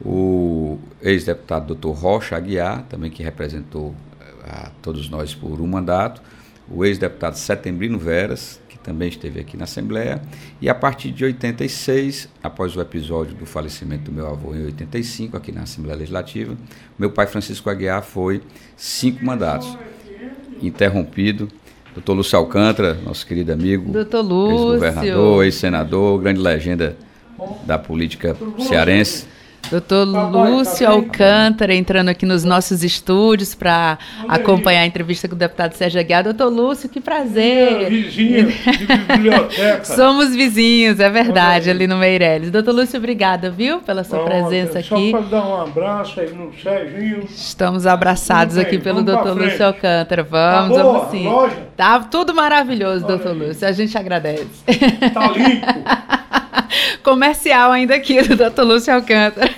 o ex-deputado doutor Rocha Aguiar, também que representou é, a todos nós por um mandato, o ex-deputado Setembrino Veras, também esteve aqui na Assembleia. E a partir de 86, após o episódio do falecimento do meu avô em 85, aqui na Assembleia Legislativa, meu pai Francisco Aguiar foi cinco mandatos. Interrompido. Doutor Lúcio Alcântara, nosso querido amigo, ex-governador, ex-senador, grande legenda da política cearense. Doutor tá Lúcio tá Alcântara entrando aqui nos nossos estúdios para acompanhar a entrevista com o deputado Sérgio Aguiar. Doutor Lúcio, que prazer. Vizinho de biblioteca. Somos vizinhos, é verdade, ali no Meireles. Doutor Lúcio, obrigada, viu, pela sua presença aqui. Só para dar um abraço aí no Serginho. Estamos abraçados aqui pelo doutor Lúcio Alcântara. Vamos, tá boa, vamos sim. Loja? Tá tudo maravilhoso, doutor Lúcio. A gente agradece. Tá limpo. comercial ainda aqui do doutor Lúcio Alcântara.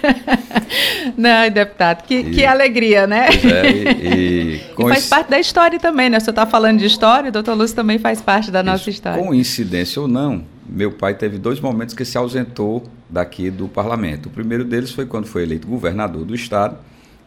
Não, deputado, que, e, que alegria, né? É, e, e, e faz parte da história também, né? O senhor está falando de história, o doutor Lúcio também faz parte da nossa história. Coincidência ou não, meu pai teve dois momentos que se ausentou daqui do parlamento. O primeiro deles foi quando foi eleito governador do estado,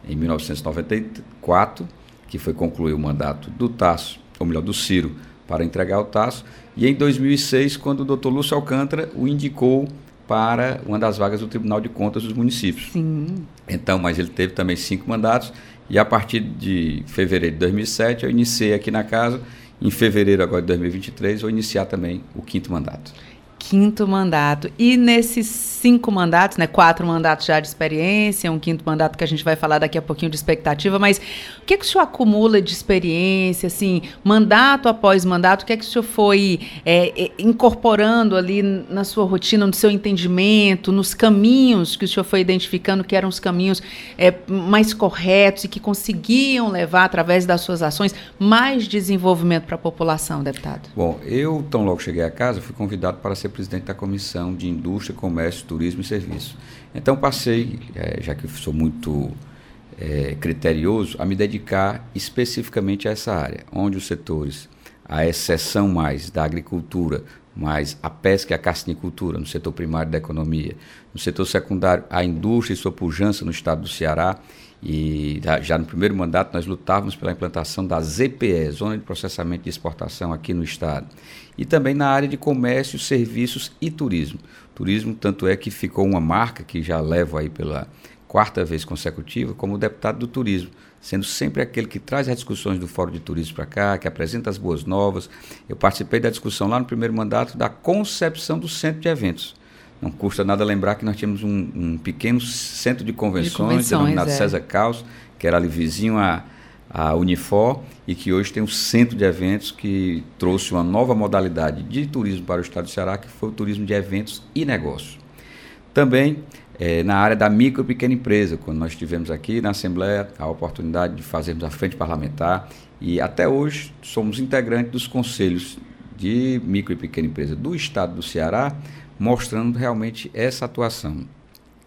em 1994, que foi concluir o mandato do Tasso, ou melhor, do Ciro, para entregar o Tasso. E em 2006, quando o doutor Lúcio Alcântara o indicou para uma das vagas do Tribunal de Contas dos municípios. Sim. Então, mas ele teve também cinco mandatos e a partir de fevereiro de 2007 eu iniciei aqui na casa. Em fevereiro agora de 2023 vou iniciar também o quinto mandato quinto mandato. E nesses cinco mandatos, né, quatro mandatos já de experiência, um quinto mandato que a gente vai falar daqui a pouquinho de expectativa, mas o que, é que o senhor acumula de experiência, assim, mandato após mandato, o que é que o senhor foi é, é, incorporando ali na sua rotina, no seu entendimento, nos caminhos que o senhor foi identificando que eram os caminhos é, mais corretos e que conseguiam levar, através das suas ações, mais desenvolvimento para a população, deputado? Bom, eu, tão logo cheguei a casa, fui convidado para ser presidente da Comissão de Indústria, Comércio, Turismo e Serviço. Então passei, é, já que sou muito é, criterioso, a me dedicar especificamente a essa área, onde os setores, a exceção mais da agricultura, mais a pesca e a carcinicultura, no setor primário da economia, no setor secundário, a indústria e sua pujança no estado do Ceará, e já no primeiro mandato nós lutávamos pela implantação da ZPE, Zona de Processamento de Exportação aqui no estado e também na área de comércio, serviços e turismo. Turismo, tanto é que ficou uma marca que já levo aí pela quarta vez consecutiva como deputado do turismo, sendo sempre aquele que traz as discussões do Fórum de Turismo para cá, que apresenta as boas novas. Eu participei da discussão lá no primeiro mandato da concepção do centro de eventos. Não custa nada lembrar que nós tínhamos um, um pequeno centro de convenções, de convenções denominado é. César Caos, que era ali vizinho a, a Unifor, e que hoje tem um centro de eventos que trouxe uma nova modalidade de turismo para o estado do Ceará, que foi o turismo de eventos e negócios. Também é, na área da micro e pequena empresa, quando nós tivemos aqui na Assembleia a oportunidade de fazermos a frente parlamentar e até hoje somos integrantes dos conselhos de micro e pequena empresa do estado do Ceará, mostrando realmente essa atuação.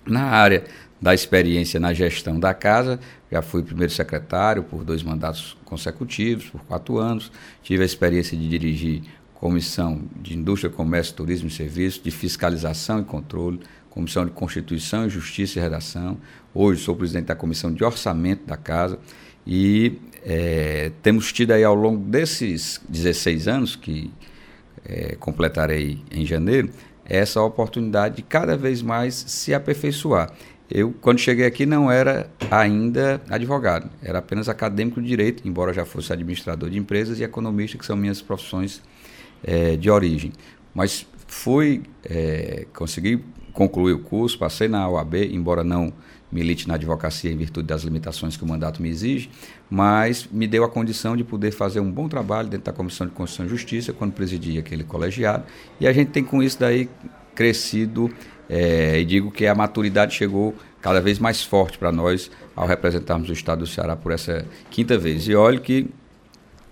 Na área da experiência na gestão da casa, já fui primeiro secretário por dois mandatos consecutivos, por quatro anos, tive a experiência de dirigir comissão de indústria, comércio, turismo e serviços, de fiscalização e controle, Comissão de Constituição, Justiça e Redação. Hoje sou presidente da Comissão de Orçamento da Casa e é, temos tido aí ao longo desses 16 anos, que é, completarei em janeiro, essa oportunidade de cada vez mais se aperfeiçoar. Eu, quando cheguei aqui, não era ainda advogado, era apenas acadêmico de direito, embora já fosse administrador de empresas e economista, que são minhas profissões é, de origem. Mas fui, é, consegui concluí o curso, passei na OAB, embora não milite na advocacia em virtude das limitações que o mandato me exige, mas me deu a condição de poder fazer um bom trabalho dentro da Comissão de Constituição e Justiça, quando presidi aquele colegiado, e a gente tem com isso daí crescido, é, e digo que a maturidade chegou cada vez mais forte para nós ao representarmos o Estado do Ceará por essa quinta vez. E olhe que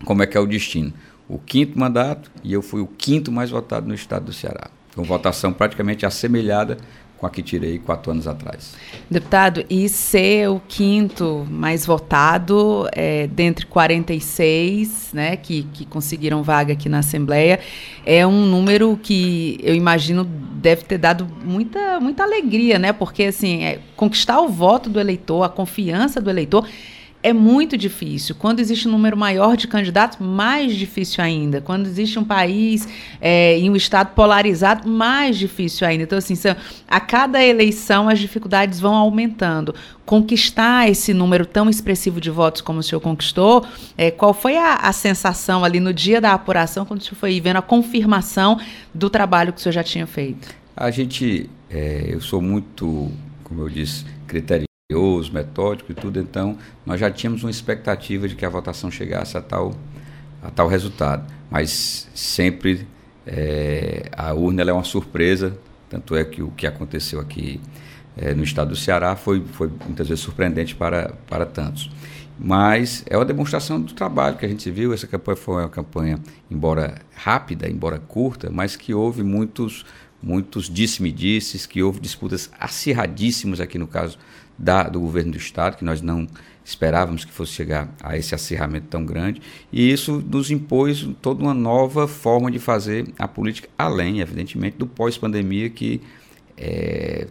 como é que é o destino. O quinto mandato e eu fui o quinto mais votado no Estado do Ceará com votação praticamente assemelhada com a que tirei quatro anos atrás. Deputado, e ser o quinto mais votado é, dentre 46 né, que, que conseguiram vaga aqui na Assembleia, é um número que eu imagino deve ter dado muita, muita alegria, né? Porque assim, é, conquistar o voto do eleitor, a confiança do eleitor é muito difícil. Quando existe um número maior de candidatos, mais difícil ainda. Quando existe um país é, e um estado polarizado, mais difícil ainda. Então, assim, a cada eleição as dificuldades vão aumentando. Conquistar esse número tão expressivo de votos como o senhor conquistou, é, qual foi a, a sensação ali no dia da apuração, quando o senhor foi vendo a confirmação do trabalho que o senhor já tinha feito? A gente, é, eu sou muito, como eu disse, criterioso metódico e tudo, então nós já tínhamos uma expectativa de que a votação chegasse a tal, a tal resultado. Mas sempre é, a urna é uma surpresa, tanto é que o que aconteceu aqui é, no estado do Ceará foi, foi muitas vezes surpreendente para, para tantos. Mas é uma demonstração do trabalho que a gente viu. Essa campanha foi uma campanha, embora rápida, embora curta, mas que houve muitos, muitos disse-me-disses, que houve disputas acirradíssimas aqui no caso da, do governo do Estado, que nós não esperávamos que fosse chegar a esse acirramento tão grande, e isso nos impôs toda uma nova forma de fazer a política, além, evidentemente, do pós-pandemia que é,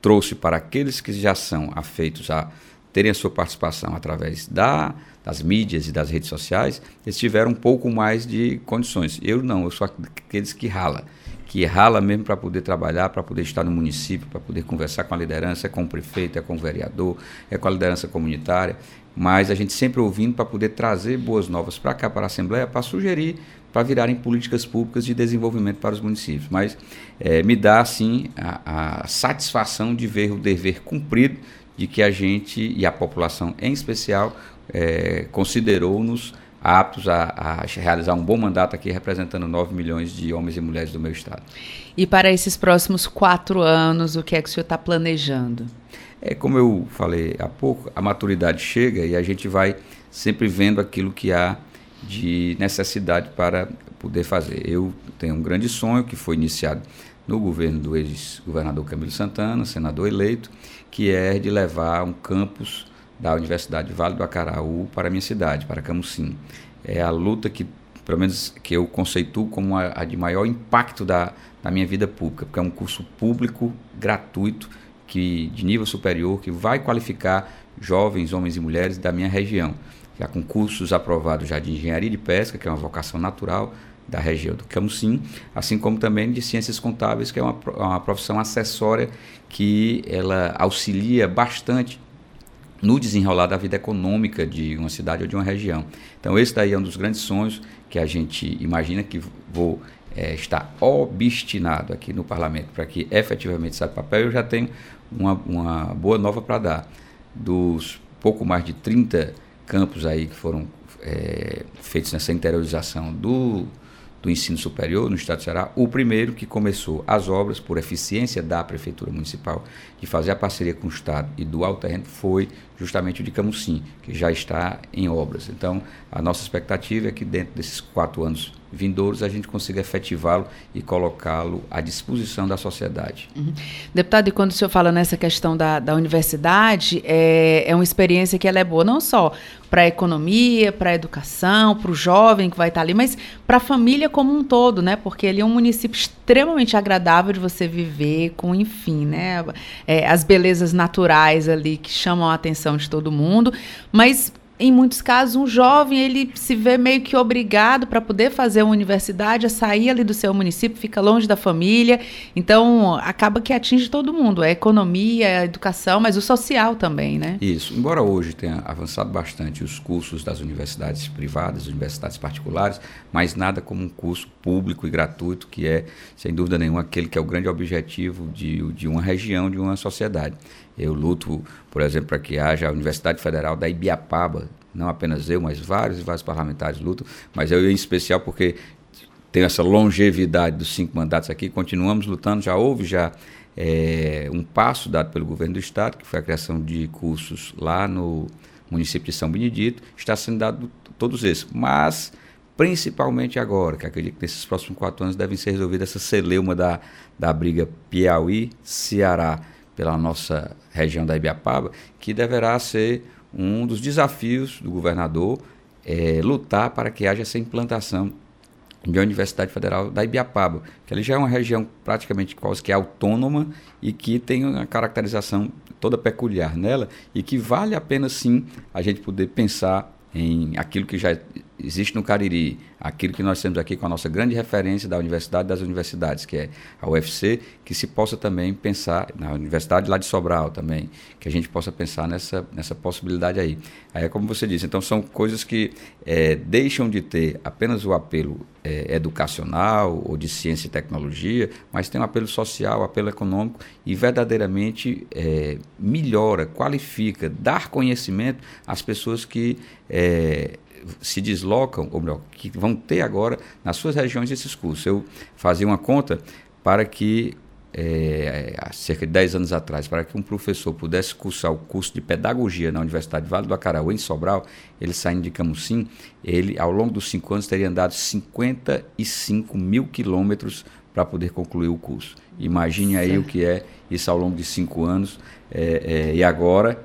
trouxe para aqueles que já são afeitos a terem a sua participação através da, das mídias e das redes sociais, eles tiveram um pouco mais de condições. Eu não, eu sou aqueles que rala que rala mesmo para poder trabalhar, para poder estar no município, para poder conversar com a liderança, é com o prefeito, é com o vereador, é com a liderança comunitária, mas a gente sempre ouvindo para poder trazer boas novas para cá, para a Assembleia, para sugerir, para virarem políticas públicas de desenvolvimento para os municípios. Mas é, me dá, assim, a, a satisfação de ver o dever cumprido de que a gente, e a população em especial, é, considerou-nos aptos a, a, realizar um bom mandato aqui, representando 9 milhões de homens e mulheres do meu estado. E para esses próximos quatro anos, o que é que o senhor está planejando? É como eu falei há pouco, a maturidade chega e a gente vai sempre vendo aquilo que há de necessidade para poder fazer. Eu tenho um grande sonho que foi iniciado no governo do ex-governador Camilo Santana, senador eleito, que é de levar um campus da Universidade Vale do Acaraú para a minha cidade, para Camusim. É a luta que, pelo menos, que eu conceituo como a, a de maior impacto da, da minha vida pública, porque é um curso público, gratuito, que de nível superior, que vai qualificar jovens, homens e mulheres da minha região. Já com cursos aprovados já de engenharia de pesca, que é uma vocação natural, da região do Camusim, assim como também de ciências contábeis, que é uma, uma profissão acessória que ela auxilia bastante no desenrolar da vida econômica de uma cidade ou de uma região. Então esse daí é um dos grandes sonhos que a gente imagina que vou é, estar obstinado aqui no parlamento para que efetivamente saia papel. Eu já tenho uma, uma boa nova para dar. Dos pouco mais de 30 campos aí que foram é, feitos nessa interiorização do do ensino superior no estado do Ceará, o primeiro que começou as obras por eficiência da prefeitura municipal de fazer a parceria com o estado e do alto terreno foi justamente o de Camusim, que já está em obras. Então, a nossa expectativa é que dentro desses quatro anos vindouros a gente consiga efetivá-lo e colocá-lo à disposição da sociedade. Uhum. Deputado, e quando o senhor fala nessa questão da, da universidade, é, é uma experiência que ela é boa não só para a economia, para a educação, para o jovem que vai estar ali, mas para a família como um todo, né? Porque ele é um município extremamente agradável de você viver, com, enfim, né? É, as belezas naturais ali que chamam a atenção de todo mundo, mas em muitos casos, um jovem ele se vê meio que obrigado para poder fazer uma universidade a sair ali do seu município, fica longe da família. Então, acaba que atinge todo mundo, a economia, a educação, mas o social também, né? Isso. Embora hoje tenha avançado bastante os cursos das universidades privadas, universidades particulares, mas nada como um curso público e gratuito, que é, sem dúvida nenhuma, aquele que é o grande objetivo de, de uma região, de uma sociedade. Eu luto, por exemplo, para que haja a Universidade Federal da Ibiapaba, não apenas eu, mas vários e vários parlamentares lutam, mas eu em especial porque tenho essa longevidade dos cinco mandatos aqui, continuamos lutando, já houve já é, um passo dado pelo governo do estado, que foi a criação de cursos lá no município de São Benedito, está sendo dado todos esses, mas principalmente agora, que acredito que nesses próximos quatro anos devem ser resolvidas essa celeuma da, da briga Piauí-Ceará, pela nossa região da Ibiapaba, que deverá ser um dos desafios do governador é, lutar para que haja essa implantação de Universidade Federal da Ibiapaba, que ali já é uma região praticamente quase que autônoma e que tem uma caracterização toda peculiar nela e que vale a pena sim a gente poder pensar em aquilo que já existe no Cariri, aquilo que nós temos aqui com a nossa grande referência da Universidade das Universidades, que é a UFC, que se possa também pensar, na Universidade lá de Sobral também, que a gente possa pensar nessa, nessa possibilidade aí. Aí é como você disse, então são coisas que é, deixam de ter apenas o apelo é, educacional ou de ciência e tecnologia, mas tem um apelo social, apelo econômico e verdadeiramente é, melhora, qualifica, dar conhecimento às pessoas que se deslocam, ou melhor, que vão ter agora nas suas regiões esses cursos. Eu fazia uma conta para que, é, há cerca de 10 anos atrás, para que um professor pudesse cursar o curso de pedagogia na Universidade Vale do Acaraú, em Sobral, ele saindo de Camusim, ele, ao longo dos cinco anos, teria andado 55 mil quilômetros para poder concluir o curso. Imagine aí o que é isso ao longo de cinco anos. É, é, e agora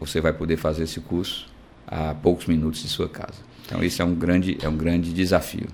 você vai poder fazer esse curso a poucos minutos de sua casa. Então, isso é um grande, é um grande desafio.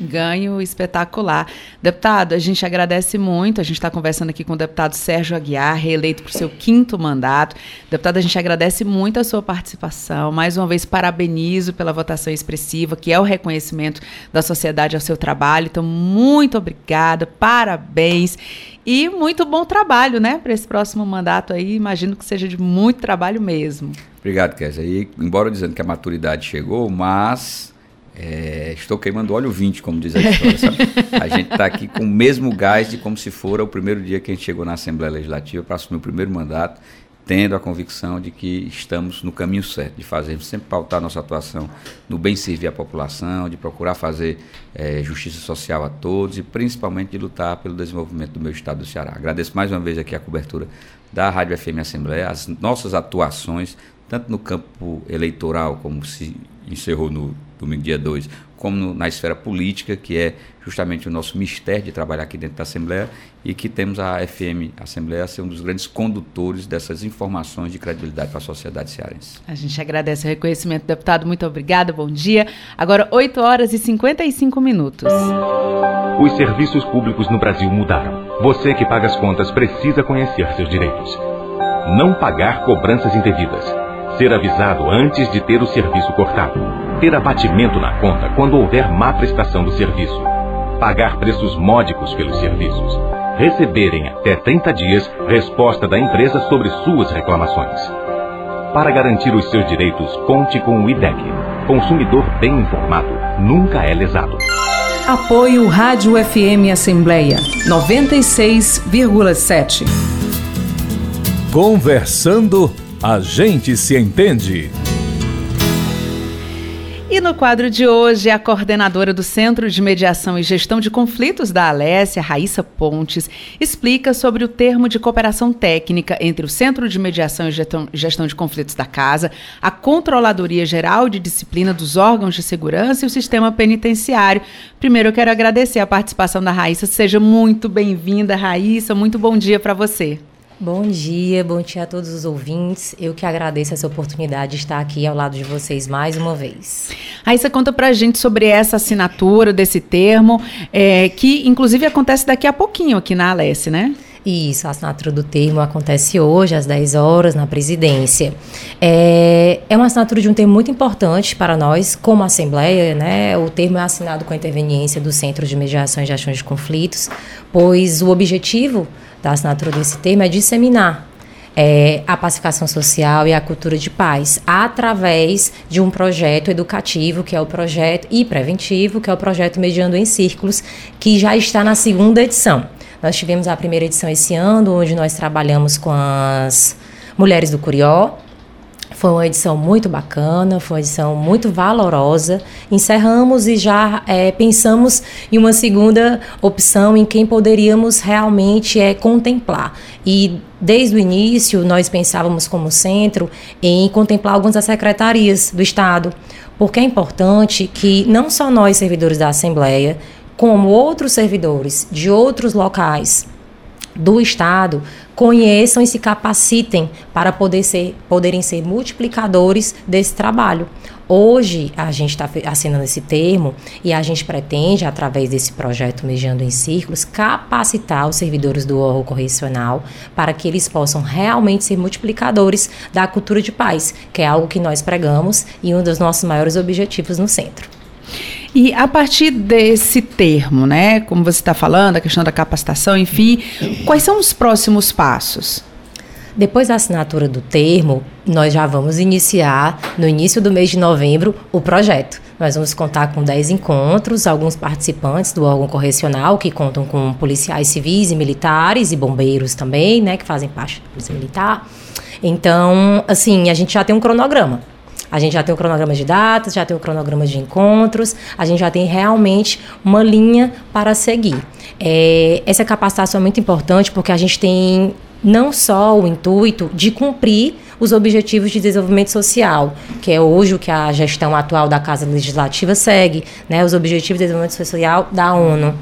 Ganho espetacular. Deputado, a gente agradece muito. A gente está conversando aqui com o deputado Sérgio Aguiar, reeleito para o seu quinto mandato. Deputado, a gente agradece muito a sua participação. Mais uma vez, parabenizo pela votação expressiva, que é o reconhecimento da sociedade ao seu trabalho. Então, muito obrigada, parabéns. E muito bom trabalho, né, para esse próximo mandato aí. Imagino que seja de muito trabalho mesmo. Obrigado, Kézia. E, embora dizendo que a maturidade chegou, mas é, estou queimando óleo 20, como diz a história. Sabe? A gente está aqui com o mesmo gás de como se fora o primeiro dia que a gente chegou na Assembleia Legislativa para assumir o primeiro mandato, tendo a convicção de que estamos no caminho certo, de fazer sempre pautar nossa atuação no bem servir a população, de procurar fazer é, justiça social a todos e principalmente de lutar pelo desenvolvimento do meu estado do Ceará. Agradeço mais uma vez aqui a cobertura da Rádio FM Assembleia, as nossas atuações, tanto no campo eleitoral, como se encerrou no domingo dia 2, como no, na esfera política, que é justamente o nosso mistério de trabalhar aqui dentro da Assembleia e que temos a FM a Assembleia ser um dos grandes condutores dessas informações de credibilidade para a sociedade cearense. A gente agradece o reconhecimento, deputado. Muito obrigada, bom dia. Agora, 8 horas e 55 minutos. Os serviços públicos no Brasil mudaram. Você que paga as contas precisa conhecer seus direitos. Não pagar cobranças indevidas. Ser avisado antes de ter o serviço cortado ter abatimento na conta quando houver má prestação do serviço, pagar preços módicos pelos serviços, receberem até 30 dias resposta da empresa sobre suas reclamações. Para garantir os seus direitos, conte com o IDEC. Consumidor bem informado nunca é lesado. Apoio Rádio FM Assembleia 96,7. Conversando, a gente se entende. E no quadro de hoje, a coordenadora do Centro de Mediação e Gestão de Conflitos da Alessia, Raíssa Pontes, explica sobre o termo de cooperação técnica entre o Centro de Mediação e Gestão de Conflitos da Casa, a Controladoria Geral de Disciplina dos Órgãos de Segurança e o Sistema Penitenciário. Primeiro, eu quero agradecer a participação da Raíssa. Seja muito bem-vinda, Raíssa. Muito bom dia para você. Bom dia, bom dia a todos os ouvintes. Eu que agradeço essa oportunidade de estar aqui ao lado de vocês mais uma vez. Aí você conta pra gente sobre essa assinatura desse termo, é, que inclusive acontece daqui a pouquinho aqui na Alesse, né? Isso, a assinatura do termo acontece hoje às 10 horas na presidência. É, é uma assinatura de um termo muito importante para nós, como Assembleia, né? O termo é assinado com a interveniência do Centro de Mediação e Gestão de Conflitos, pois o objetivo da assinatura desse termo é disseminar é, a pacificação social e a cultura de paz através de um projeto educativo, que é o projeto e preventivo, que é o projeto Mediando em Círculos, que já está na segunda edição. Nós tivemos a primeira edição esse ano, onde nós trabalhamos com as mulheres do Curió, foi uma edição muito bacana, foi uma edição muito valorosa. Encerramos e já é, pensamos em uma segunda opção em quem poderíamos realmente é, contemplar. E desde o início nós pensávamos como centro em contemplar algumas das secretarias do Estado, porque é importante que não só nós, servidores da Assembleia, como outros servidores de outros locais do Estado conheçam e se capacitem para poder ser, poderem ser multiplicadores desse trabalho. Hoje a gente está assinando esse termo e a gente pretende, através desse projeto Mediando em Círculos, capacitar os servidores do órgão correcional para que eles possam realmente ser multiplicadores da cultura de paz, que é algo que nós pregamos e um dos nossos maiores objetivos no centro. E a partir desse termo, né, como você está falando, a questão da capacitação, enfim, quais são os próximos passos? Depois da assinatura do termo, nós já vamos iniciar, no início do mês de novembro, o projeto. Nós vamos contar com 10 encontros, alguns participantes do órgão correcional, que contam com policiais civis e militares e bombeiros também, né, que fazem parte da Polícia Militar. Então, assim, a gente já tem um cronograma. A gente já tem o cronograma de datas, já tem o cronograma de encontros, a gente já tem realmente uma linha para seguir. É, essa capacitação é muito importante porque a gente tem não só o intuito de cumprir os objetivos de desenvolvimento social, que é hoje o que a gestão atual da Casa Legislativa segue, né, os objetivos de desenvolvimento social da ONU.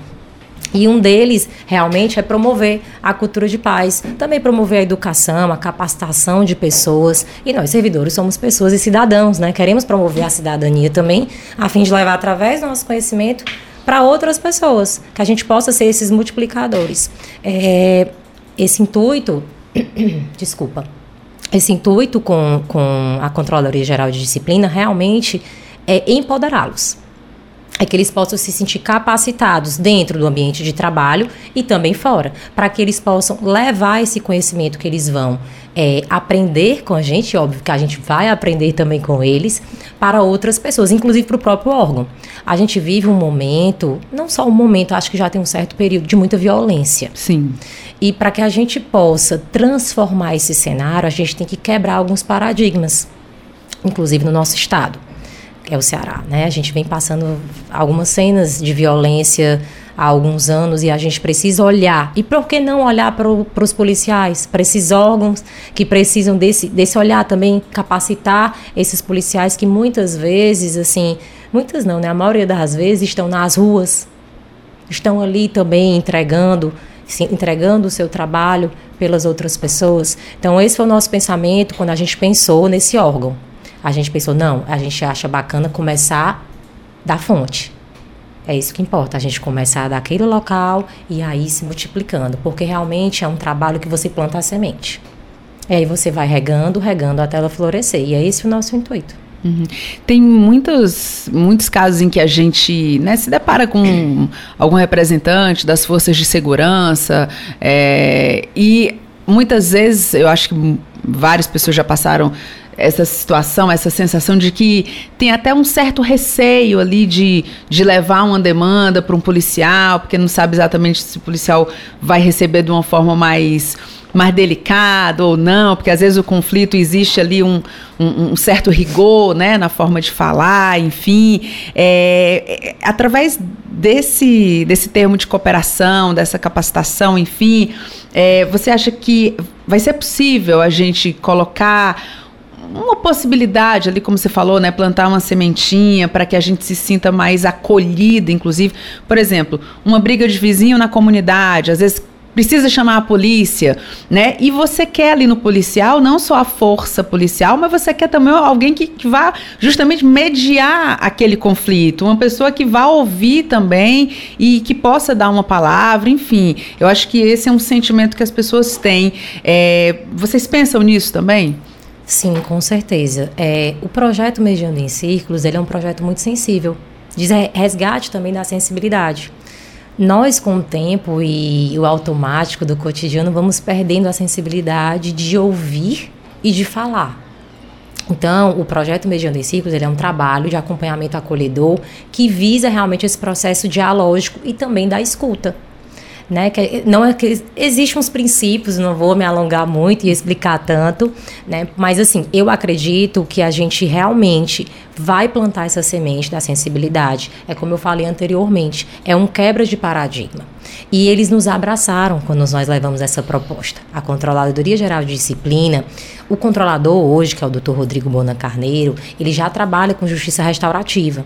E um deles realmente é promover a cultura de paz, também promover a educação, a capacitação de pessoas. E nós, servidores, somos pessoas e cidadãos, né? Queremos promover a cidadania também, a fim de levar através do nosso conhecimento para outras pessoas, que a gente possa ser esses multiplicadores. É, esse intuito, desculpa, esse intuito com, com a Controladoria Geral de Disciplina realmente é empoderá-los é que eles possam se sentir capacitados dentro do ambiente de trabalho e também fora, para que eles possam levar esse conhecimento que eles vão é, aprender com a gente, óbvio que a gente vai aprender também com eles, para outras pessoas, inclusive para o próprio órgão. A gente vive um momento, não só um momento, acho que já tem um certo período de muita violência. Sim. E para que a gente possa transformar esse cenário, a gente tem que quebrar alguns paradigmas, inclusive no nosso estado é o Ceará, né? A gente vem passando algumas cenas de violência há alguns anos e a gente precisa olhar. E por que não olhar para os policiais, para esses órgãos que precisam desse, desse olhar também, capacitar esses policiais que muitas vezes, assim, muitas não, né? A maioria das vezes estão nas ruas, estão ali também entregando, entregando o seu trabalho pelas outras pessoas. Então, esse foi o nosso pensamento quando a gente pensou nesse órgão a gente pensou, não, a gente acha bacana começar da fonte. É isso que importa, a gente começar daquele local e aí se multiplicando, porque realmente é um trabalho que você planta a semente. E aí você vai regando, regando até ela florescer. E é esse o nosso intuito. Uhum. Tem muitos, muitos casos em que a gente né, se depara com algum representante das forças de segurança é, e muitas vezes eu acho que várias pessoas já passaram essa situação, essa sensação de que tem até um certo receio ali de, de levar uma demanda para um policial, porque não sabe exatamente se o policial vai receber de uma forma mais mais delicado ou não, porque às vezes o conflito existe ali um, um, um certo rigor né, na forma de falar, enfim. É, é, através desse, desse termo de cooperação, dessa capacitação, enfim, é, você acha que vai ser possível a gente colocar uma possibilidade ali, como você falou, né, plantar uma sementinha para que a gente se sinta mais acolhida, inclusive, por exemplo, uma briga de vizinho na comunidade, às vezes precisa chamar a polícia, né? E você quer ali no policial não só a força policial, mas você quer também alguém que, que vá justamente mediar aquele conflito, uma pessoa que vá ouvir também e que possa dar uma palavra, enfim. Eu acho que esse é um sentimento que as pessoas têm. É, vocês pensam nisso também? Sim, com certeza. É, o projeto Mediando em Círculos ele é um projeto muito sensível. Diz resgate também da sensibilidade. Nós, com o tempo e o automático do cotidiano, vamos perdendo a sensibilidade de ouvir e de falar. Então, o projeto Mediando em Círculos ele é um trabalho de acompanhamento acolhedor que visa realmente esse processo dialógico e também da escuta né? Que não é que existem uns princípios, não vou me alongar muito e explicar tanto, né? Mas assim, eu acredito que a gente realmente vai plantar essa semente da sensibilidade. É como eu falei anteriormente, é um quebra de paradigma. E eles nos abraçaram quando nós levamos essa proposta. A Controladoria Geral de Disciplina, o controlador hoje, que é o Dr. Rodrigo Bona Carneiro, ele já trabalha com justiça restaurativa.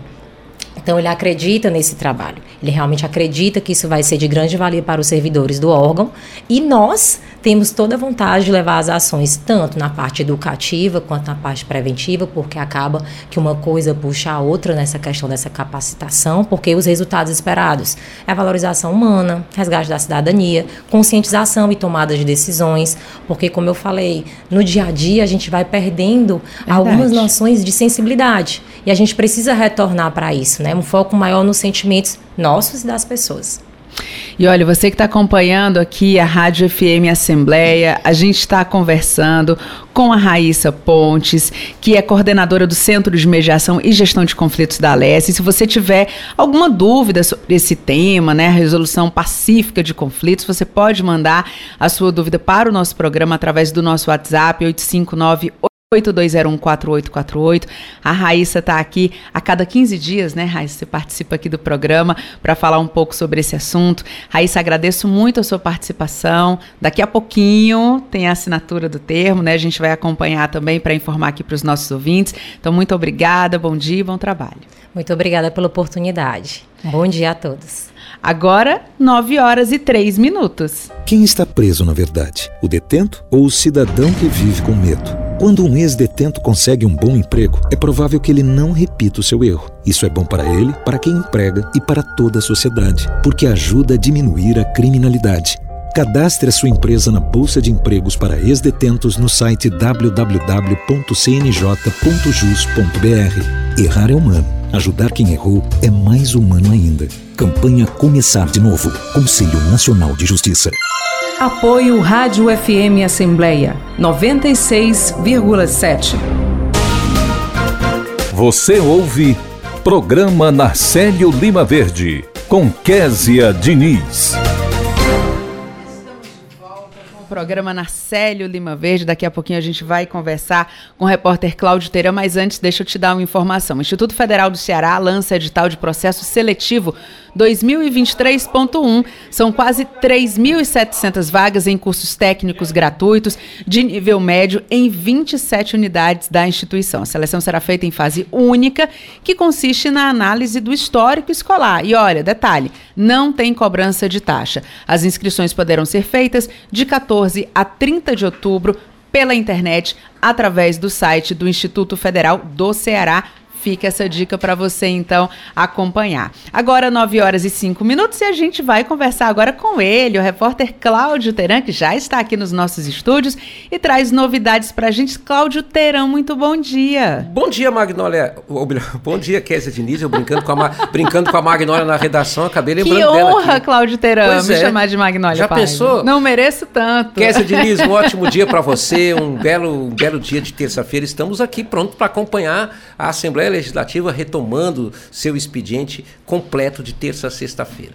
Então ele acredita nesse trabalho. Ele realmente acredita que isso vai ser de grande valia para os servidores do órgão e nós temos toda a vontade de levar as ações tanto na parte educativa quanto na parte preventiva, porque acaba que uma coisa puxa a outra nessa questão dessa capacitação, porque os resultados esperados é a valorização humana, resgate da cidadania, conscientização e tomada de decisões, porque como eu falei, no dia a dia a gente vai perdendo Verdade. algumas noções de sensibilidade e a gente precisa retornar para isso, né? Um foco maior nos sentimentos nossos e das pessoas. E olha, você que está acompanhando aqui a Rádio FM Assembleia, a gente está conversando com a Raíssa Pontes, que é coordenadora do Centro de Mediação e Gestão de Conflitos da Alesse. Se você tiver alguma dúvida sobre esse tema, né, resolução pacífica de conflitos, você pode mandar a sua dúvida para o nosso programa através do nosso WhatsApp 859 82014848. A Raíssa está aqui a cada 15 dias, né, Raíssa? Você participa aqui do programa para falar um pouco sobre esse assunto. Raíssa, agradeço muito a sua participação. Daqui a pouquinho tem a assinatura do termo, né? A gente vai acompanhar também para informar aqui para os nossos ouvintes. Então, muito obrigada, bom dia e bom trabalho. Muito obrigada pela oportunidade. Bom dia a todos. Agora, 9 horas e 3 minutos. Quem está preso, na verdade? O detento ou o cidadão que vive com medo? Quando um ex-detento consegue um bom emprego, é provável que ele não repita o seu erro. Isso é bom para ele, para quem emprega e para toda a sociedade, porque ajuda a diminuir a criminalidade. Cadastre a sua empresa na Bolsa de Empregos para ex-detentos no site www.cnj.jus.br. Errar é humano. Ajudar quem errou é mais humano ainda. Campanha Começar de Novo. Conselho Nacional de Justiça. Apoio Rádio FM Assembleia 96,7. Você ouve Programa Narcélio Lima Verde com Késia Diniz programa Narcélio Lima Verde. Daqui a pouquinho a gente vai conversar com o repórter Cláudio Teira, mas antes deixa eu te dar uma informação. O Instituto Federal do Ceará lança edital de processo seletivo 2023.1. São quase 3.700 vagas em cursos técnicos gratuitos de nível médio em 27 unidades da instituição. A seleção será feita em fase única, que consiste na análise do histórico escolar. E olha, detalhe, não tem cobrança de taxa. As inscrições poderão ser feitas de 14 a 30 de outubro pela internet através do site do Instituto Federal do Ceará Fica essa dica para você então acompanhar. Agora 9 horas e 5 minutos e a gente vai conversar agora com ele, o repórter Cláudio Teran, que já está aqui nos nossos estúdios e traz novidades para a gente. Cláudio Teran, muito bom dia. Bom dia, Magnólia. Bom dia, Kézia Diniz. Eu brincando com a, brincando com a Magnólia na redação, acabei lembrando que dela. Que honra, Cláudio Teran, pois me é. chamar de Magnólia. Já pensou? Não mereço tanto. Kézia Diniz, um ótimo dia para você, um belo, um belo dia de terça-feira. Estamos aqui prontos para acompanhar a Assembleia Legislativa retomando seu expediente completo de terça a sexta-feira.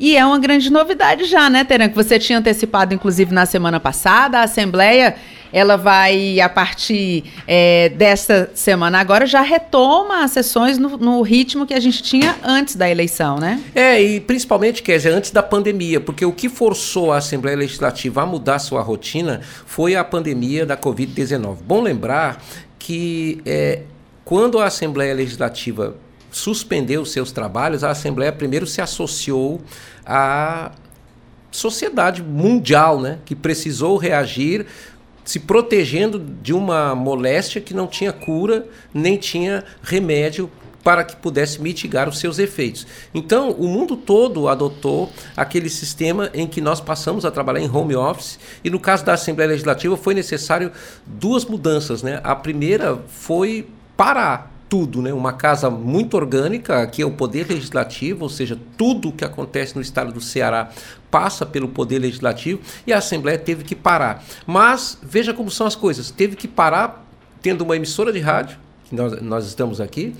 E é uma grande novidade já, né, Teran? Que você tinha antecipado, inclusive, na semana passada. A Assembleia, ela vai, a partir é, desta semana agora, já retoma as sessões no, no, ritmo que a gente tinha antes da eleição, né? É, e principalmente, quer dizer, antes da pandemia, porque o que forçou a Assembleia Legislativa a mudar sua rotina foi a pandemia da Covid-19. Bom lembrar que é, quando a Assembleia Legislativa suspendeu seus trabalhos, a Assembleia primeiro se associou à sociedade mundial, né, que precisou reagir se protegendo de uma moléstia que não tinha cura nem tinha remédio para que pudesse mitigar os seus efeitos. Então, o mundo todo adotou aquele sistema em que nós passamos a trabalhar em home office, e no caso da Assembleia Legislativa foi necessário duas mudanças, né? A primeira foi parar tudo, né? Uma casa muito orgânica, que é o Poder Legislativo, ou seja, tudo o que acontece no estado do Ceará passa pelo Poder Legislativo e a Assembleia teve que parar. Mas veja como são as coisas: teve que parar tendo uma emissora de rádio, que nós, nós estamos aqui,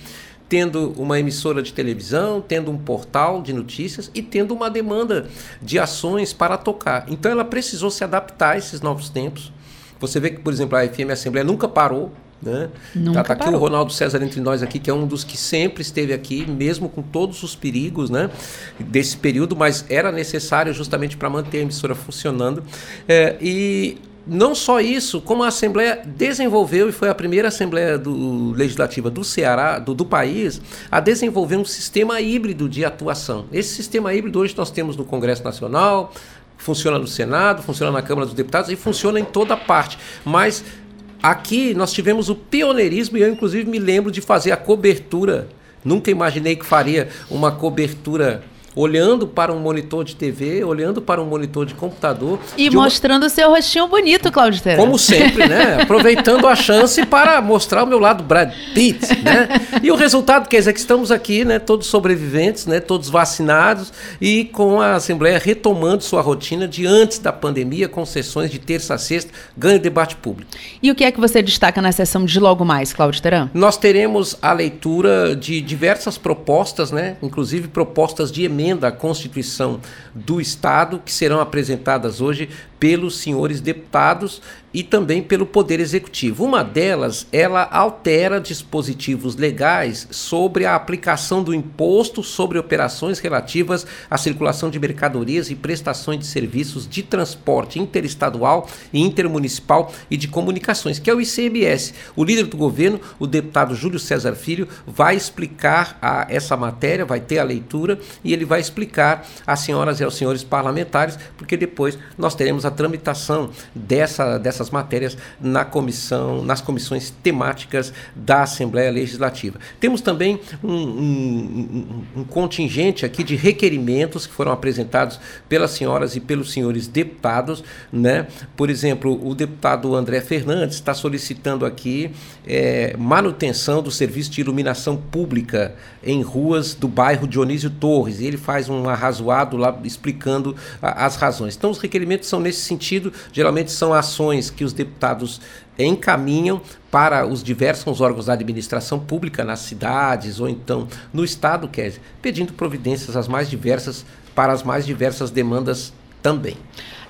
tendo uma emissora de televisão, tendo um portal de notícias e tendo uma demanda de ações para tocar. Então ela precisou se adaptar a esses novos tempos. Você vê que, por exemplo, a FM Assembleia nunca parou né? Nunca tá, tá aqui o Ronaldo César entre nós aqui, que é um dos que sempre esteve aqui, mesmo com todos os perigos né, desse período, mas era necessário justamente para manter a emissora funcionando. É, e não só isso, como a Assembleia desenvolveu, e foi a primeira Assembleia do, Legislativa do Ceará, do, do, país, a desenvolver um sistema híbrido de atuação. Esse sistema híbrido hoje nós temos no Congresso Nacional, funciona no Senado, funciona na Câmara dos Deputados e funciona em toda parte. Mas Aqui nós tivemos o pioneirismo e eu, inclusive, me lembro de fazer a cobertura. Nunca imaginei que faria uma cobertura olhando para um monitor de TV, olhando para um monitor de computador. E de mostrando o uma... seu rostinho bonito, Claudio Terra. Como sempre, né? Aproveitando a chance para mostrar o meu lado Brad Pitt, né? E o resultado quer dizer que estamos aqui, né? Todos sobreviventes, né? Todos vacinados e com a Assembleia retomando sua rotina de antes da pandemia, com sessões de terça a sexta, ganho debate público. E o que é que você destaca na sessão de logo mais, Claudio Teran? Nós teremos a leitura de diversas propostas, né? Inclusive propostas de emenda emenda à Constituição do Estado, que serão apresentadas hoje pelos senhores deputados e também pelo Poder Executivo. Uma delas, ela altera dispositivos legais sobre a aplicação do imposto sobre operações relativas à circulação de mercadorias e prestações de serviços de transporte interestadual e intermunicipal e de comunicações, que é o ICMS. O líder do governo, o deputado Júlio César Filho, vai explicar a, essa matéria, vai ter a leitura e ele vai explicar às senhoras e aos senhores parlamentares, porque depois nós teremos a tramitação dessa, dessa essas matérias na comissão, nas comissões temáticas da Assembleia Legislativa. Temos também um, um, um, contingente aqui de requerimentos que foram apresentados pelas senhoras e pelos senhores deputados, né? Por exemplo, o deputado André Fernandes está solicitando aqui é, manutenção do serviço de iluminação pública em ruas do bairro Dionísio Torres. E ele faz um arrazoado lá explicando a, as razões. Então, os requerimentos são nesse sentido, geralmente são ações que os deputados encaminham para os diversos órgãos da administração pública nas cidades ou então no estado, Kézia, pedindo providências as mais diversas para as mais diversas demandas também.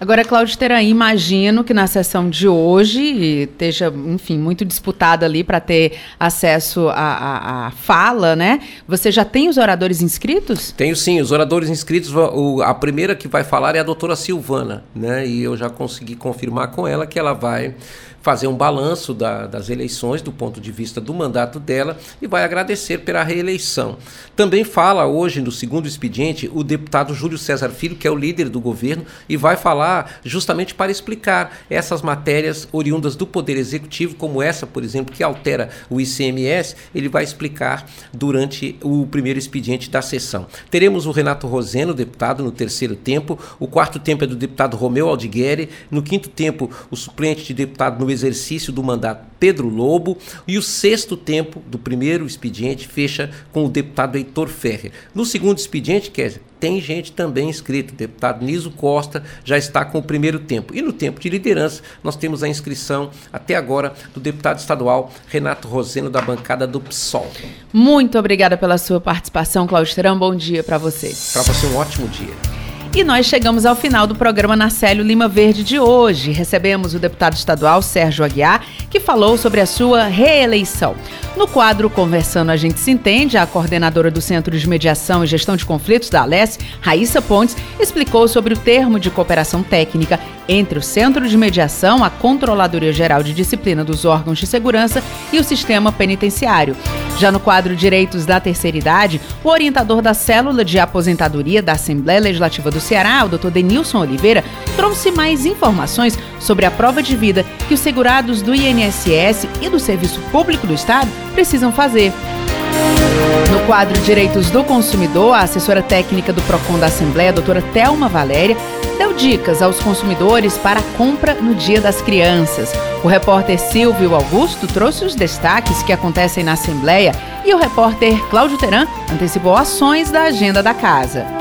Agora, Cláudio Teran, imagino que na sessão de hoje esteja, enfim, muito disputada ali para ter acesso à, à, fala, né? Você já tem os oradores inscritos? Tenho sim, os oradores inscritos, a primeira que vai falar é a doutora Silvana, né? E eu já consegui confirmar com ela que ela vai fazer um balanço da, das eleições do ponto de vista do mandato dela e vai agradecer pela reeleição. Também fala hoje, no segundo expediente, o deputado Júlio César Filho, que é o líder do governo, e vai falar justamente para explicar essas matérias oriundas do Poder Executivo, como essa, por exemplo, que altera o ICMS, ele vai explicar durante o primeiro expediente da sessão. Teremos o Renato Roseno, deputado, no terceiro tempo, o quarto tempo é do deputado Romeu Aldigueri, no quinto tempo, o suplente de deputado no exercício do mandato, Pedro Lobo, e o sexto tempo do primeiro expediente fecha com o deputado Heitor Ferrer. No segundo expediente, quer dizer, tem gente também inscrito. O deputado Niso Costa já está com o primeiro tempo. E no tempo de liderança, nós temos a inscrição até agora do deputado estadual Renato Roseno, da bancada do PSOL. Muito obrigada pela sua participação, Cláudio Terão. Bom dia para você. Para você, um ótimo dia. E nós chegamos ao final do programa Narcélio Lima Verde de hoje. Recebemos o deputado estadual Sérgio Aguiar, que falou sobre a sua reeleição. No quadro Conversando a gente se entende, a coordenadora do Centro de Mediação e Gestão de Conflitos da Alesse, Raíssa Pontes, explicou sobre o termo de cooperação técnica entre o Centro de Mediação, a Controladoria Geral de Disciplina dos Órgãos de Segurança e o Sistema Penitenciário. Já no quadro Direitos da Terceira Idade, o orientador da Célula de Aposentadoria da Assembleia Legislativa do Ceará, o Dr. Denilson Oliveira, trouxe mais informações sobre a prova de vida que os segurados do INSS e do Serviço Público do Estado precisam fazer. No quadro Direitos do Consumidor, a assessora técnica do PROCON da Assembleia, a doutora Thelma Valéria, deu dicas aos consumidores para a compra no Dia das Crianças. O repórter Silvio Augusto trouxe os destaques que acontecem na Assembleia e o repórter Cláudio Teran antecipou ações da agenda da casa.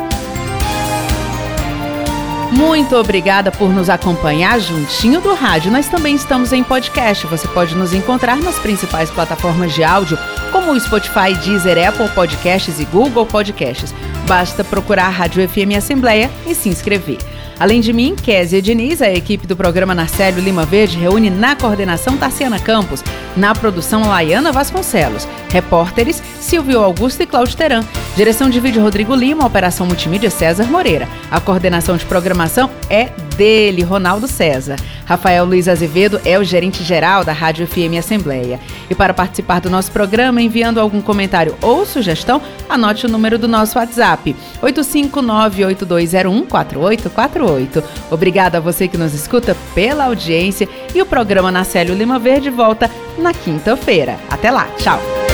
Muito obrigada por nos acompanhar juntinho do rádio. Nós também estamos em podcast. Você pode nos encontrar nas principais plataformas de áudio, como o Spotify, Deezer, Apple Podcasts e Google Podcasts. Basta procurar Rádio FM Assembleia e se inscrever. Além de mim, Kézia Diniz, a equipe do programa Narcélio Lima Verde reúne na coordenação Tarciana Campos, na produção Laiana Vasconcelos, repórteres Silvio Augusto e Cláudio Teran, direção de vídeo Rodrigo Lima, operação multimídia César Moreira. A coordenação de programação é dele, Ronaldo César. Rafael Luiz Azevedo é o gerente geral da Rádio FM Assembleia. E para participar do nosso programa, enviando algum comentário ou sugestão, anote o número do nosso WhatsApp: 85982014848. Obrigada a você que nos escuta pela audiência e o programa Nacélio Lima Verde volta na quinta-feira. Até lá, tchau!